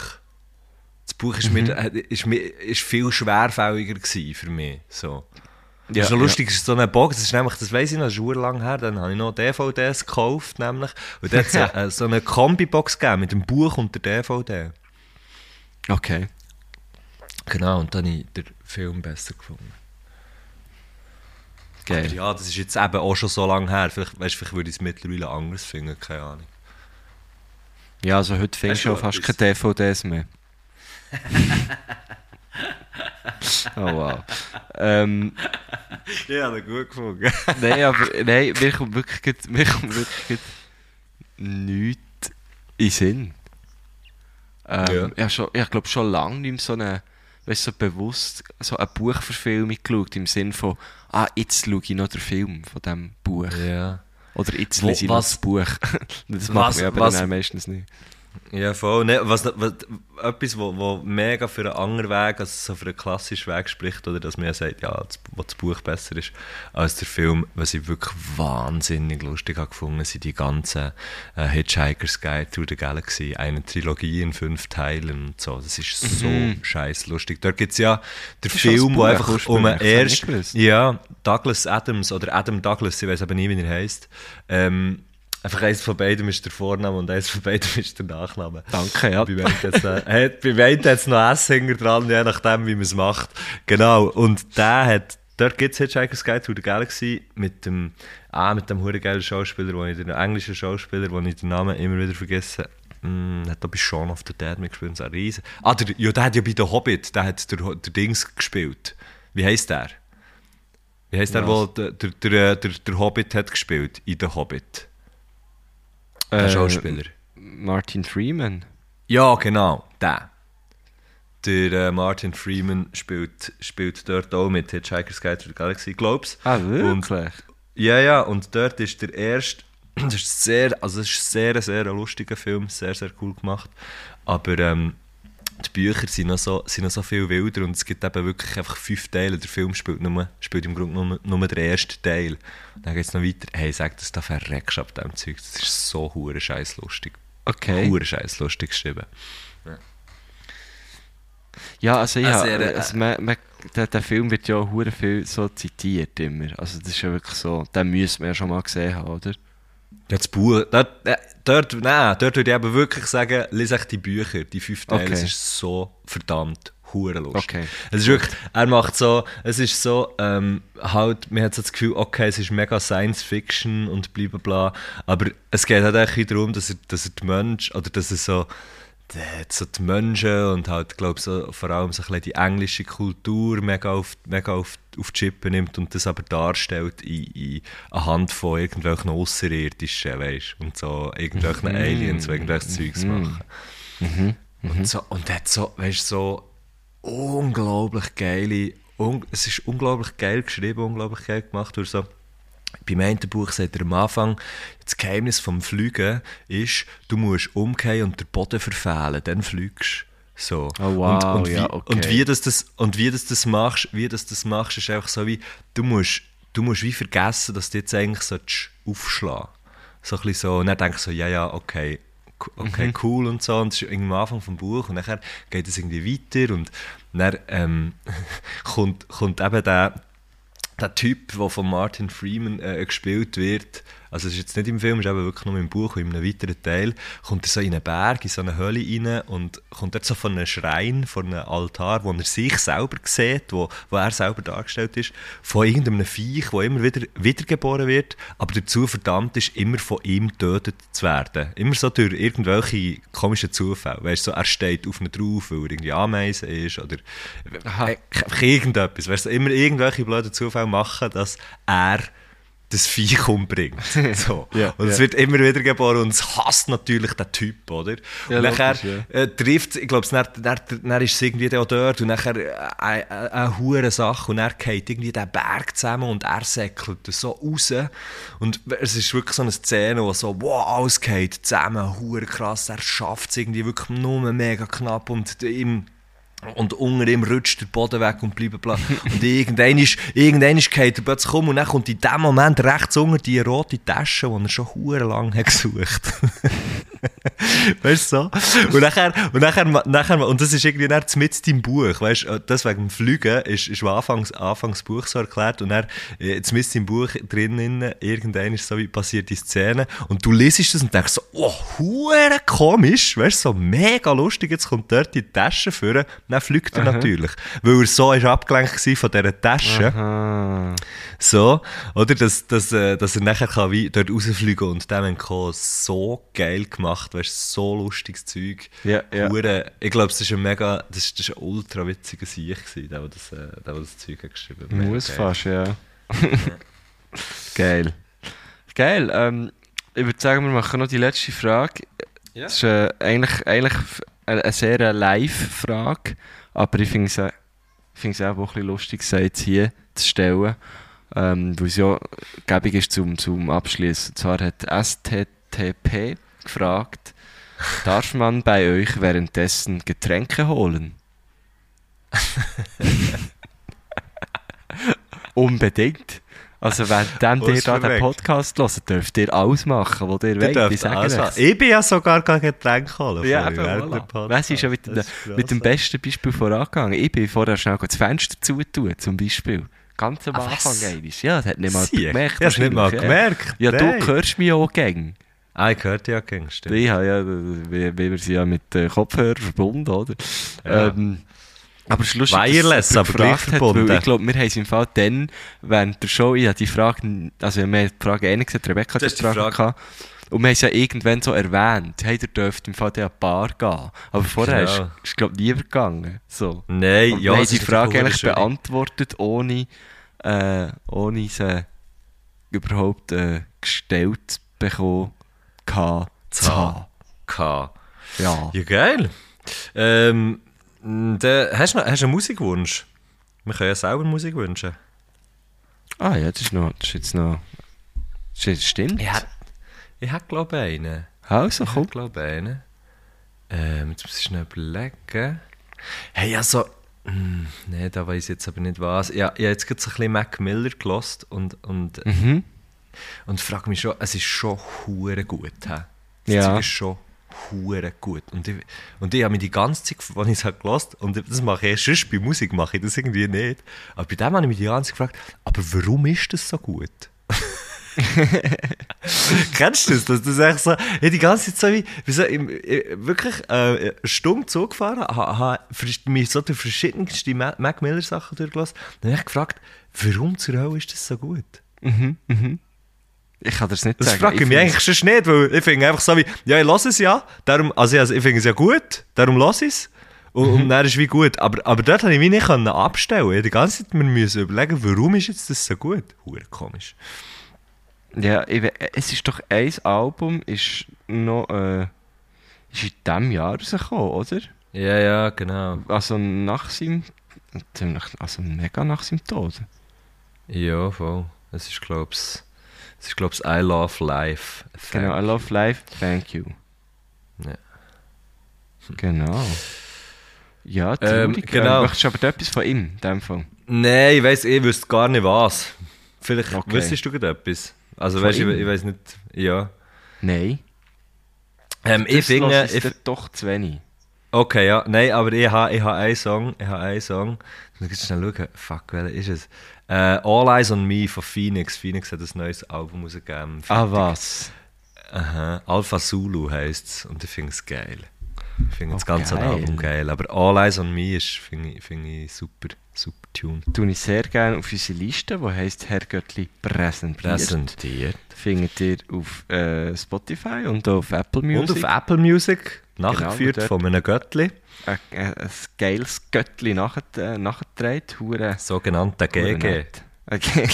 Das Buch ist, mir, äh, ist, mir, ist viel schwerfälliger für mich, so. Ja, das ist noch lustig, es ist so eine Box, das ist nämlich, das weiss ich noch, das ist schon lang her, dann habe ich noch DVDs gekauft, nämlich, und dort hat es so eine Kombibox gegeben mit dem Buch und der DVD. Okay. Genau, und dann habe ich den Film besser gefunden. Aber Geil. ja, das ist jetzt eben auch schon so lange her, vielleicht, weißt, vielleicht würde ich es mittlerweile anders finden, keine Ahnung. Ja, also heute findest du fast keine DVDs mehr. oh wow. Ähm, Ja, das gut gefunden. nein, aber nein, mir kommt wirklich, mir kommt wirklich nichts in Sinn. Ähm, Ja. Ich, schon, ich glaube schon lange nicht mehr so eine, weißt, so bewusst so eine Buchverfilmung geschaut, im Sinn von, ah, jetzt schaue ich noch den Film von diesem Buch. ja. Oder jetzt lese ich noch was- das Buch. das was- mache ich aber was- dann meistens nicht. Ja, voll. Ne, was, was, etwas, wo, wo mega für einen anderen Weg, also so für einen klassischen Weg spricht, oder dass man ja sagt, ja, das, wo das Buch besser ist als der Film, was ich wirklich wahnsinnig lustig habe gefunden, sind die ganzen äh, Hitchhiker's Guide to the Galaxy, eine Trilogie in fünf Teilen und so. Das ist so scheiß lustig. Dort gibt es ja den ist Film, das wo Buch einfach um ursprünglich, einen das habe ich erst, nicht gewusst. ja, Douglas Adams oder Adam Douglas, ich weiß aber nie, wie er heißt. Ähm, einfach eins von beidem ist der Vorname und eins von beidem ist der Nachname. Danke, ja. Bei beiden hat- beiden es noch S hinter dran, je nachdem, wie man es macht. Genau. Und der hat, dort gibt es Hitchhiker's Guide to the Galaxy mit dem, ah, mit dem geilen Schauspieler, wo ich den englischen Schauspieler, wo ich den Namen immer wieder vergesse. Mm, hat da bei Shaun of the Dead mitgespielt, so ein Riesen. Ah, der, ja, der hat ja bei The Hobbit, der hat der, der Dings gespielt. Wie heisst der? Wie heisst der, wo der, der, der, der, der Hobbit hat gespielt? In The Hobbit. Der Äh, Schauspieler. Martin Freeman. Ja, genau, der. Der äh, Martin Freeman spielt, spielt dort auch mit Hitchhiker's Guide to the Galaxy, glaub's. Ah, Und, wirklich? ja, ja, und dort ist der erste, das ist sehr, also es ist sehr, sehr ein lustiger Film, sehr, sehr cool gemacht. Aber ähm, die Bücher sind noch, so, sind noch so viel wilder und es gibt eben wirklich einfach fünf Teile. Der Film spielt, nur, spielt im Grunde nur, nur den ersten Teil. Und dann geht es noch weiter. Hey, sag das, da verreckst du ab dem Zeug. Das ist so hure scheiß lustig. Okay. Hure scheiß lustig geschrieben. Ja, also, Eine ja, sehr, äh, also man, man, der, der Film wird ja hure viel so zitiert immer. Also das ist ja wirklich so, den müssen wir ja schon mal gesehen haben, oder? Ja, das Buch, äh, dort, nein, dort würde ich eben wirklich sagen, lese echt die Bücher, die fünf Teile, Okay. es ist so verdammt hure lustig. Okay. Es ist wirklich, er macht so, es ist so, ähm, halt, man hat so das Gefühl, okay, es ist mega Science Fiction und bla bla bla, aber es geht halt eigentlich darum, dass er, dass er die Mensch, oder dass er so, so die Menschen und halt, glaube so, vor allem so ein die englische Kultur mega auf, mega auf, auf die Chippe nimmt und das aber darstellt in, in anhand von irgendwelchen Außerirdischen, weißt und so irgendwelchen Aliens, die irgendwelches Zeugs machen. Und, so, und hat so, weißt so unglaublich geile, un, es ist unglaublich geil geschrieben, unglaublich geil gemacht, durch so beim einen Buch sagt er am Anfang, das Geheimnis vom Fliegen ist, du musst umkehren und den Boden verfehlen, dann fliegst so. Oh, wow, und, und, wie, ja, okay. und wie das, das und wie das, das machst, wie das, das machst, ist einfach so wie, du musst, du musst wie vergessen, dass du jetzt eigentlich aufschlagen So ein bisschen so, und dann denkst du so, ja, ja, okay, okay, Mhm. cool und so, und das ist am Anfang vom Buch, und dann geht es irgendwie weiter, und dann ähm, kommt, kommt eben der, der Typ, der von Martin Freeman äh, gespielt wird, also es ist jetzt nicht im Film, es ist eben wirklich nur im Buch und in einem weiteren Teil, kommt er so in einen Berg, in so eine Höhle rein und kommt dort so von einem Schrein, von einem Altar, wo er sich selber sieht, wo, wo er selber dargestellt ist, von irgendeinem Viech, wo immer wieder wiedergeboren wird, aber dazu verdammt ist, immer von ihm getötet zu werden. Immer so durch irgendwelche komischen Zufälle. Weißt du, so, er steht auf ihn drauf, weil er irgendwie Ameisen ist oder Aha. äh, irgendetwas. Weißt du, immer irgendwelche blöden Zufälle machen, dass er das Viech umbringt. So. Ja, und es ja. wird immer wieder geboren und es hasst natürlich den Typ, oder? Ja, und nachher logisch, äh, trifft ich glaube, dann, dann, dann ist es irgendwie auch dort und nachher äh, eine, eine, eine hure Sache und er geht irgendwie den Berg zusammen und er säckelt so raus und es ist wirklich so eine Szene, wo so, wow, alles geht zusammen, hure krass, er schafft es irgendwie wirklich nur mega knapp und ihm und unter ihm rutscht der Boden weg und bleibt bla. Und irgendwann ist, irgendwann ist er plötzlich um und dann kommt in dem Moment rechts unter die rote Tasche, die er schon hure lang hat weißt du so? Und nachher, und nachher, nachher, und das ist irgendwie dann mit im Buch, weißt du, das wegen dem Fliegen ist, ist anfangs, anfangs Buch so erklärt und dann, jetzt mit im Buch drinnen, irgendwann ist so wie passiert die Szene und du liest das und denkst so, oh, komisch, weißt du, so mega lustig, jetzt kommt dort die Tasche vor, dann fliegt er natürlich, weil er so ist abgelenkt war von dieser Tasche. Aha. So, oder? Dass, dass, äh, dass er nachher kann wie dort rausfliegen und dem entkommen. So geil gemacht, weißt so lustiges Zeug. Ja, ja. Ich glaube, das ist ein mega, das ist, das ist ein ultra witziger Sieg gewesen, der, der das, äh, der, der das Zeug hat geschrieben hat. Muss geil. fast, ja. Geil. Geil. Ähm, ich würde sagen, wir machen noch die letzte Frage. Ja. Das ist äh, eigentlich, eigentlich eine, eine sehr Live-Frage, aber ich finde es ich auch ein bisschen lustig, sie jetzt hier zu stellen. Ähm, weil es ja gäbig ist zum, zum Abschließen. Und zwar hat STTP gefragt, darf man bei euch währenddessen Getränke holen? Unbedingt. Also wenn dann ihr da den. Podcast hört, dürft ihr alles machen, was ihr wollt. Ich sage. Ich bin ja sogar gar Getränk holen. Ja, voilà. du, ist ja mit, Das dem- mit dem besten Beispiel vorangegangen. Ich bin vorher schnell das Fenster zutun, zum Beispiel. Ganz am Ah, Anfang was? einmal. Ja, das hat nicht mal jemand gemerkt. Es nicht mal wahrscheinlich, ja. gemerkt. Ja, du Nein. hörst mich auch gäng. Ah, ich hörte ja gegen, stimmt. Ich habe ja, wie, wie wir sie ja mit äh, Kopfhörern verbunden, oder? Ja. Ähm, aber es ist lustig, Wireless, aber gleich verbunden. Ich glaube, wir haben es im Fall dann, während der Show, ich habe die Frage, also wir haben die Frage eh nicht gesagt, Rebecca hat die Frage Frage. gehabt. Und wir haben es ja irgendwann so erwähnt, hey, ihr dürft im Fall eine Bar gehen. Aber vorher Genau. ist es, glaube ich, nie gegangen. So. Nein, Und ja, wir haben die Frage natürlich eigentlich schön. beantwortet, ohne, äh, ohne sie überhaupt äh, gestellt bekommen zu haben. K. Ja. Ja, geil. Ähm, da, hast, du noch, hast du einen Musikwunsch? Wir können ja selber Musik wünschen. Ah ja, das ist noch, das ist jetzt noch, das ist, stimmt. Ich hätte, ich glaube ich, einen. Also, Ich komm. hätte, glaube ich, einen. Ähm, jetzt muss ich noch überlegen. Hey, also... Hm, Nein, da weiß ich jetzt aber nicht was. Ja, ich habe jetzt gerade so ein bisschen Mac Miller gelost und, und, Mhm. und frage mich schon, es ist schon hure gut. He? Das Ja. Zeug ist schon hure gut. Und ich, und ich habe mich die ganze Zeit, als ich es habe gelost, und das mache ich erst bei Musik, mache ich das irgendwie nicht. Aber bei dem habe ich mich die ganze Zeit gefragt, aber warum ist das so gut? Kennst du das? Dass das echt so, ich hab die ganze Zeit so wie, wie so im, äh, wirklich äh, eine Stunde Zug gefahren, habe mich so durch verschiedenste Ma- Mac Miller Sachen durchgelassen. Dann habe ich gefragt, warum zur Hölle ist das so gut? Mhm. Mhm. Ich kann das nicht Das sagen. frage ich mich eigentlich schon nicht, weil ich finde einfach so wie, ja, ich lasse es ja, darum, also ich, ich finde es ja gut, darum lasse ich es. Und, und dann ist es wie gut. Aber, aber dort habe ich mich nicht abstellen. Ich die ganze Zeit mir müssen überlegen, warum ist jetzt das so gut? Hure komisch. Ja, ich, we- es ist doch ein Album, ist noch, äh, ist in diesem Jahr rausgekommen, oder? Ja, ja, genau. Also nach seinem, also mega nach seinem Tod. Ja, voll. Es ist, glaube ich, es ist, glaub's, I Love Life. Genau, I love life, thank you. Ja. Genau. Ja, Ähm, genau. Möchtest du aber etwas von ihm, in dem Fall? Nein, ich weiss, ich wüsste gar nicht was. Vielleicht Okay. wüsstest du gerade etwas. Also, weißt ich, ich weiß nicht. Ja. Nein. Ähm, ich Das finde. Ich, ich doch zu wenig. Okay, ja. Nein, aber ich habe ich ha einen Song. Ich habe einen Song. Ich muss jetzt schnell schauen. Fuck, welcher ist es? Äh, All Eyes on Me von Phoenix. Phoenix hat ein neues Album rausgegeben. Ah, was? Aha. Alpha Zulu heisst es. Und ich finde es geil. Ich finde das Oh, ganze geil. Album geil. Aber All Eyes on Me ist, finde ich, find ich super Tune. Tue ich sehr gerne auf unsere Liste, die heisst Herr Göttli präsentiert. Präsentiert. Findet ihr auf äh, Spotify und auf Apple Music. Und auf Apple Music, nachgeführt dort- von einem Göttli, ein, ein, ein geiles Göttli nachget, äh. Hure, sogenannter hure GG. Okay.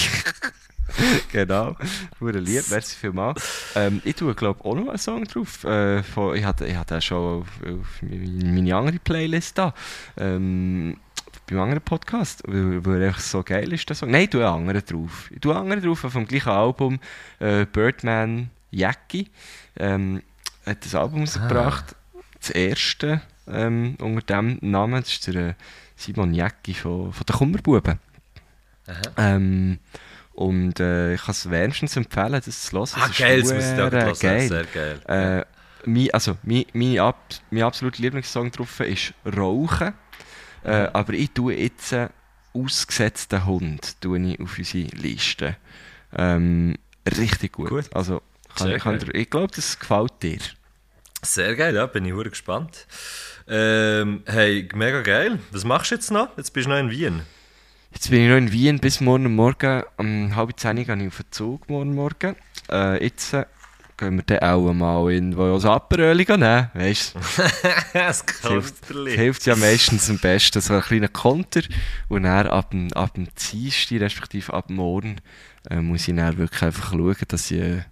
genau. Hure lieb, merci vielmals. Ähm, ich tue, glaube auch noch einen Song drauf. Äh, von, ich hatte, ich hatte den schon auf, auf meine andere Playlist da. Ähm, beim anderen Podcast, weil, weil er so geil ist, der Song. Nein, ich tue einen anderen drauf. Ich tue einen anderen drauf vom gleichen Album, äh, Birdman Jackie. Ähm, hat das Album rausgebracht. Das erste ähm, unter dem Namen, das ist der äh, Simon Jacki von, von den Kummerbuben. Ähm, und äh, ich kann es wärmstens empfehlen, das zu hören. Ah, geil, das muss ich auch hören. geil. Sehr geil. Äh, mein, also, mein, meine Ab, mein absoluter Lieblingssong drauf ist Rauchen. Äh, aber ich tue jetzt einen ausgesetzten Hund tue ich auf unsere Liste. Ähm, richtig gut. Gut. Also, kann, Sehr ich, kann, dir- ich glaube, das gefällt dir. Sehr geil, ja, bin ich hure gespannt. Ähm, hey, mega geil. Was machst du jetzt noch? Jetzt bist du noch in Wien. Jetzt bin ich noch in Wien bis morgen Morgen. Um halb zehn gehe ich auf den Zug morgen Morgen. Äh, jetzt äh, gehen wir dann auch mal in ein Aperöli nehmen. Weißt du, das hilft, hilft ja meistens am besten. So einen kleinen Konter. Und dann ab dem, ab dem Dienstag, respektive ab morgen, äh, muss ich dann wirklich einfach schauen, dass ich äh,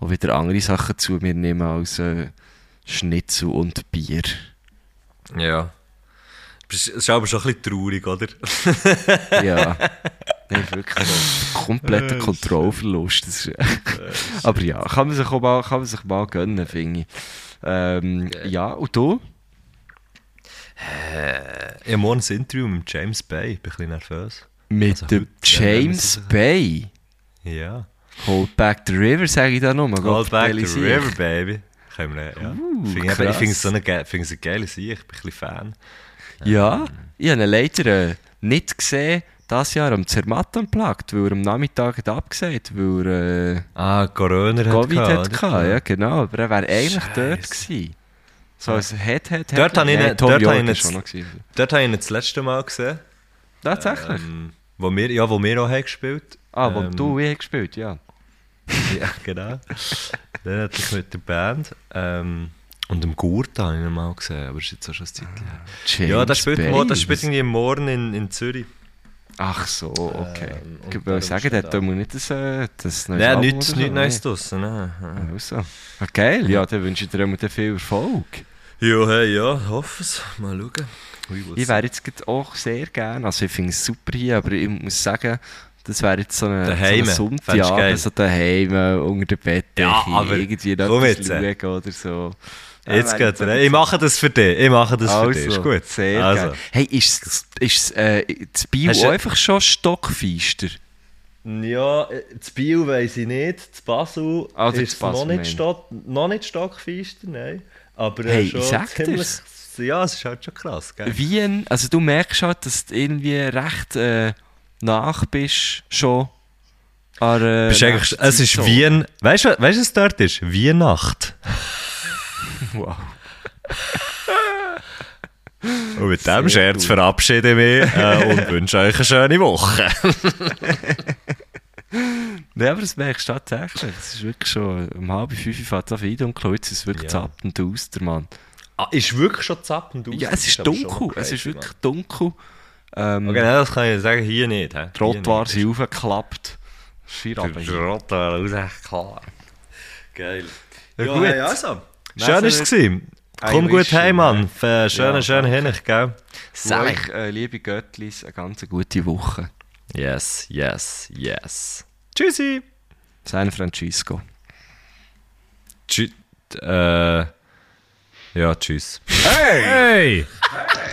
auch wieder andere Sachen zu mir nehme als äh, Schnitzel und Bier. Ja. Das ist aber schon ein bisschen traurig, oder? Ja. Nein, wirklich. Kompletter Kontrollverlust. Das ist, aber ja, kann man sich auch mal, kann man sich mal gönnen, finde ich. Ähm, ja, und du? Ich habe morgen ein Interview mit James Bay. Ich bin ein bisschen nervös. Mit Also dem James Bay. Ja. Hold back the river, sage ich da nur. Call back the river, baby. Können wir, ja. Uh, ich, finde es so eine, eine geile Sache. Ich bin ein bisschen Fan. Ja, ich habe ihn leider äh, nicht gesehen, dieses Jahr am Zermatt unplugged, weil er am Nachmittag hat abgesagt, weil er äh, Ah, Corona hat Covid gehabt, hat gehabt, ja genau, aber er wäre eigentlich Scheisse. dort gewesen. So als Head, Head, Head. Dort habe ich ihn- dort habe ich das letzte Mal gesehen. Tatsächlich? Ähm, wo wir, ja, wo wir auch haben gespielt ah, wo ähm, du wie gespielt, ja. Ja, genau. Dann hatte ich mit der Band. Ähm, und im Gurt habe ich ihn mal gesehen, aber das ist jetzt auch schon ein Zeit. James Ja, das spielt, mo- das spielt irgendwie morgen in, in Zürich. Ach so, okay. Ähm, ich darum sagen, der hat nicht das, äh, das neues Nein, nichts oder nicht so, Neues draussen. Nein. Also. Ah, geil, ja, dann wünsche ich dir immer viel Erfolg. Ja, hey, ja, hoffe es. Mal schauen. Ich wäre jetzt auch sehr gerne, also ich finde es super hier, aber ich muss sagen, das wäre jetzt so eine, Daheim. so eine? Sonntagabend, so daheim, unter der Bettdecke, Ja, irgendwie noch äh. schauen oder so. Jetzt wäre geht's. Ich mache das für dich. Ich mache das also, für dich. Ist gut. sehr also. geil. Hey, ist, ist äh, das Bio Hast einfach schon stockfeister? Ja, das Bio weiss ich nicht. Das Basel Also ist Basel, noch, nicht stock, noch nicht stockfeister, nein. Aber äh, Hey, schon ich sag ziemlich... dir's. Ja, es ist halt schon krass, gell? Wien, also du merkst halt, dass du irgendwie recht äh, nach bist schon. An, äh, Bist es ist Zeitzone. Wien... Weißt du, was es dort ist? Weihnacht. Wow. Und mit dem Scherz gut. verabschiede ich mich äh, und wünsche euch eine schöne Woche. Nein, aber das merkst du tatsächlich. Es ist wirklich schon um halb fünf fährt es auf ein und jetzt ist es wirklich Ja. zappend aus, der Mann. Ah, ist wirklich schon zappend aus? Ja, es ist schon dunkel. Es ist wirklich dunkel. Ähm, Mann. Okay, nein, das kann ich sagen, hier nicht. He? Trottoir sind aufgeklappt. Trottoir raus, klar. Geil. Ja, Ja, gut. hey, also. Schön war es. gewesen. Komm gut heim, you, Mann. F- Schöne, Ja, schöne danke. Hinich, gell? Und euch, äh, liebe Göttlis, eine ganz gute Woche. Yes, yes, yes. Tschüssi. San Francisco. Tschüss. Äh, ja, tschüss. Hey! Ha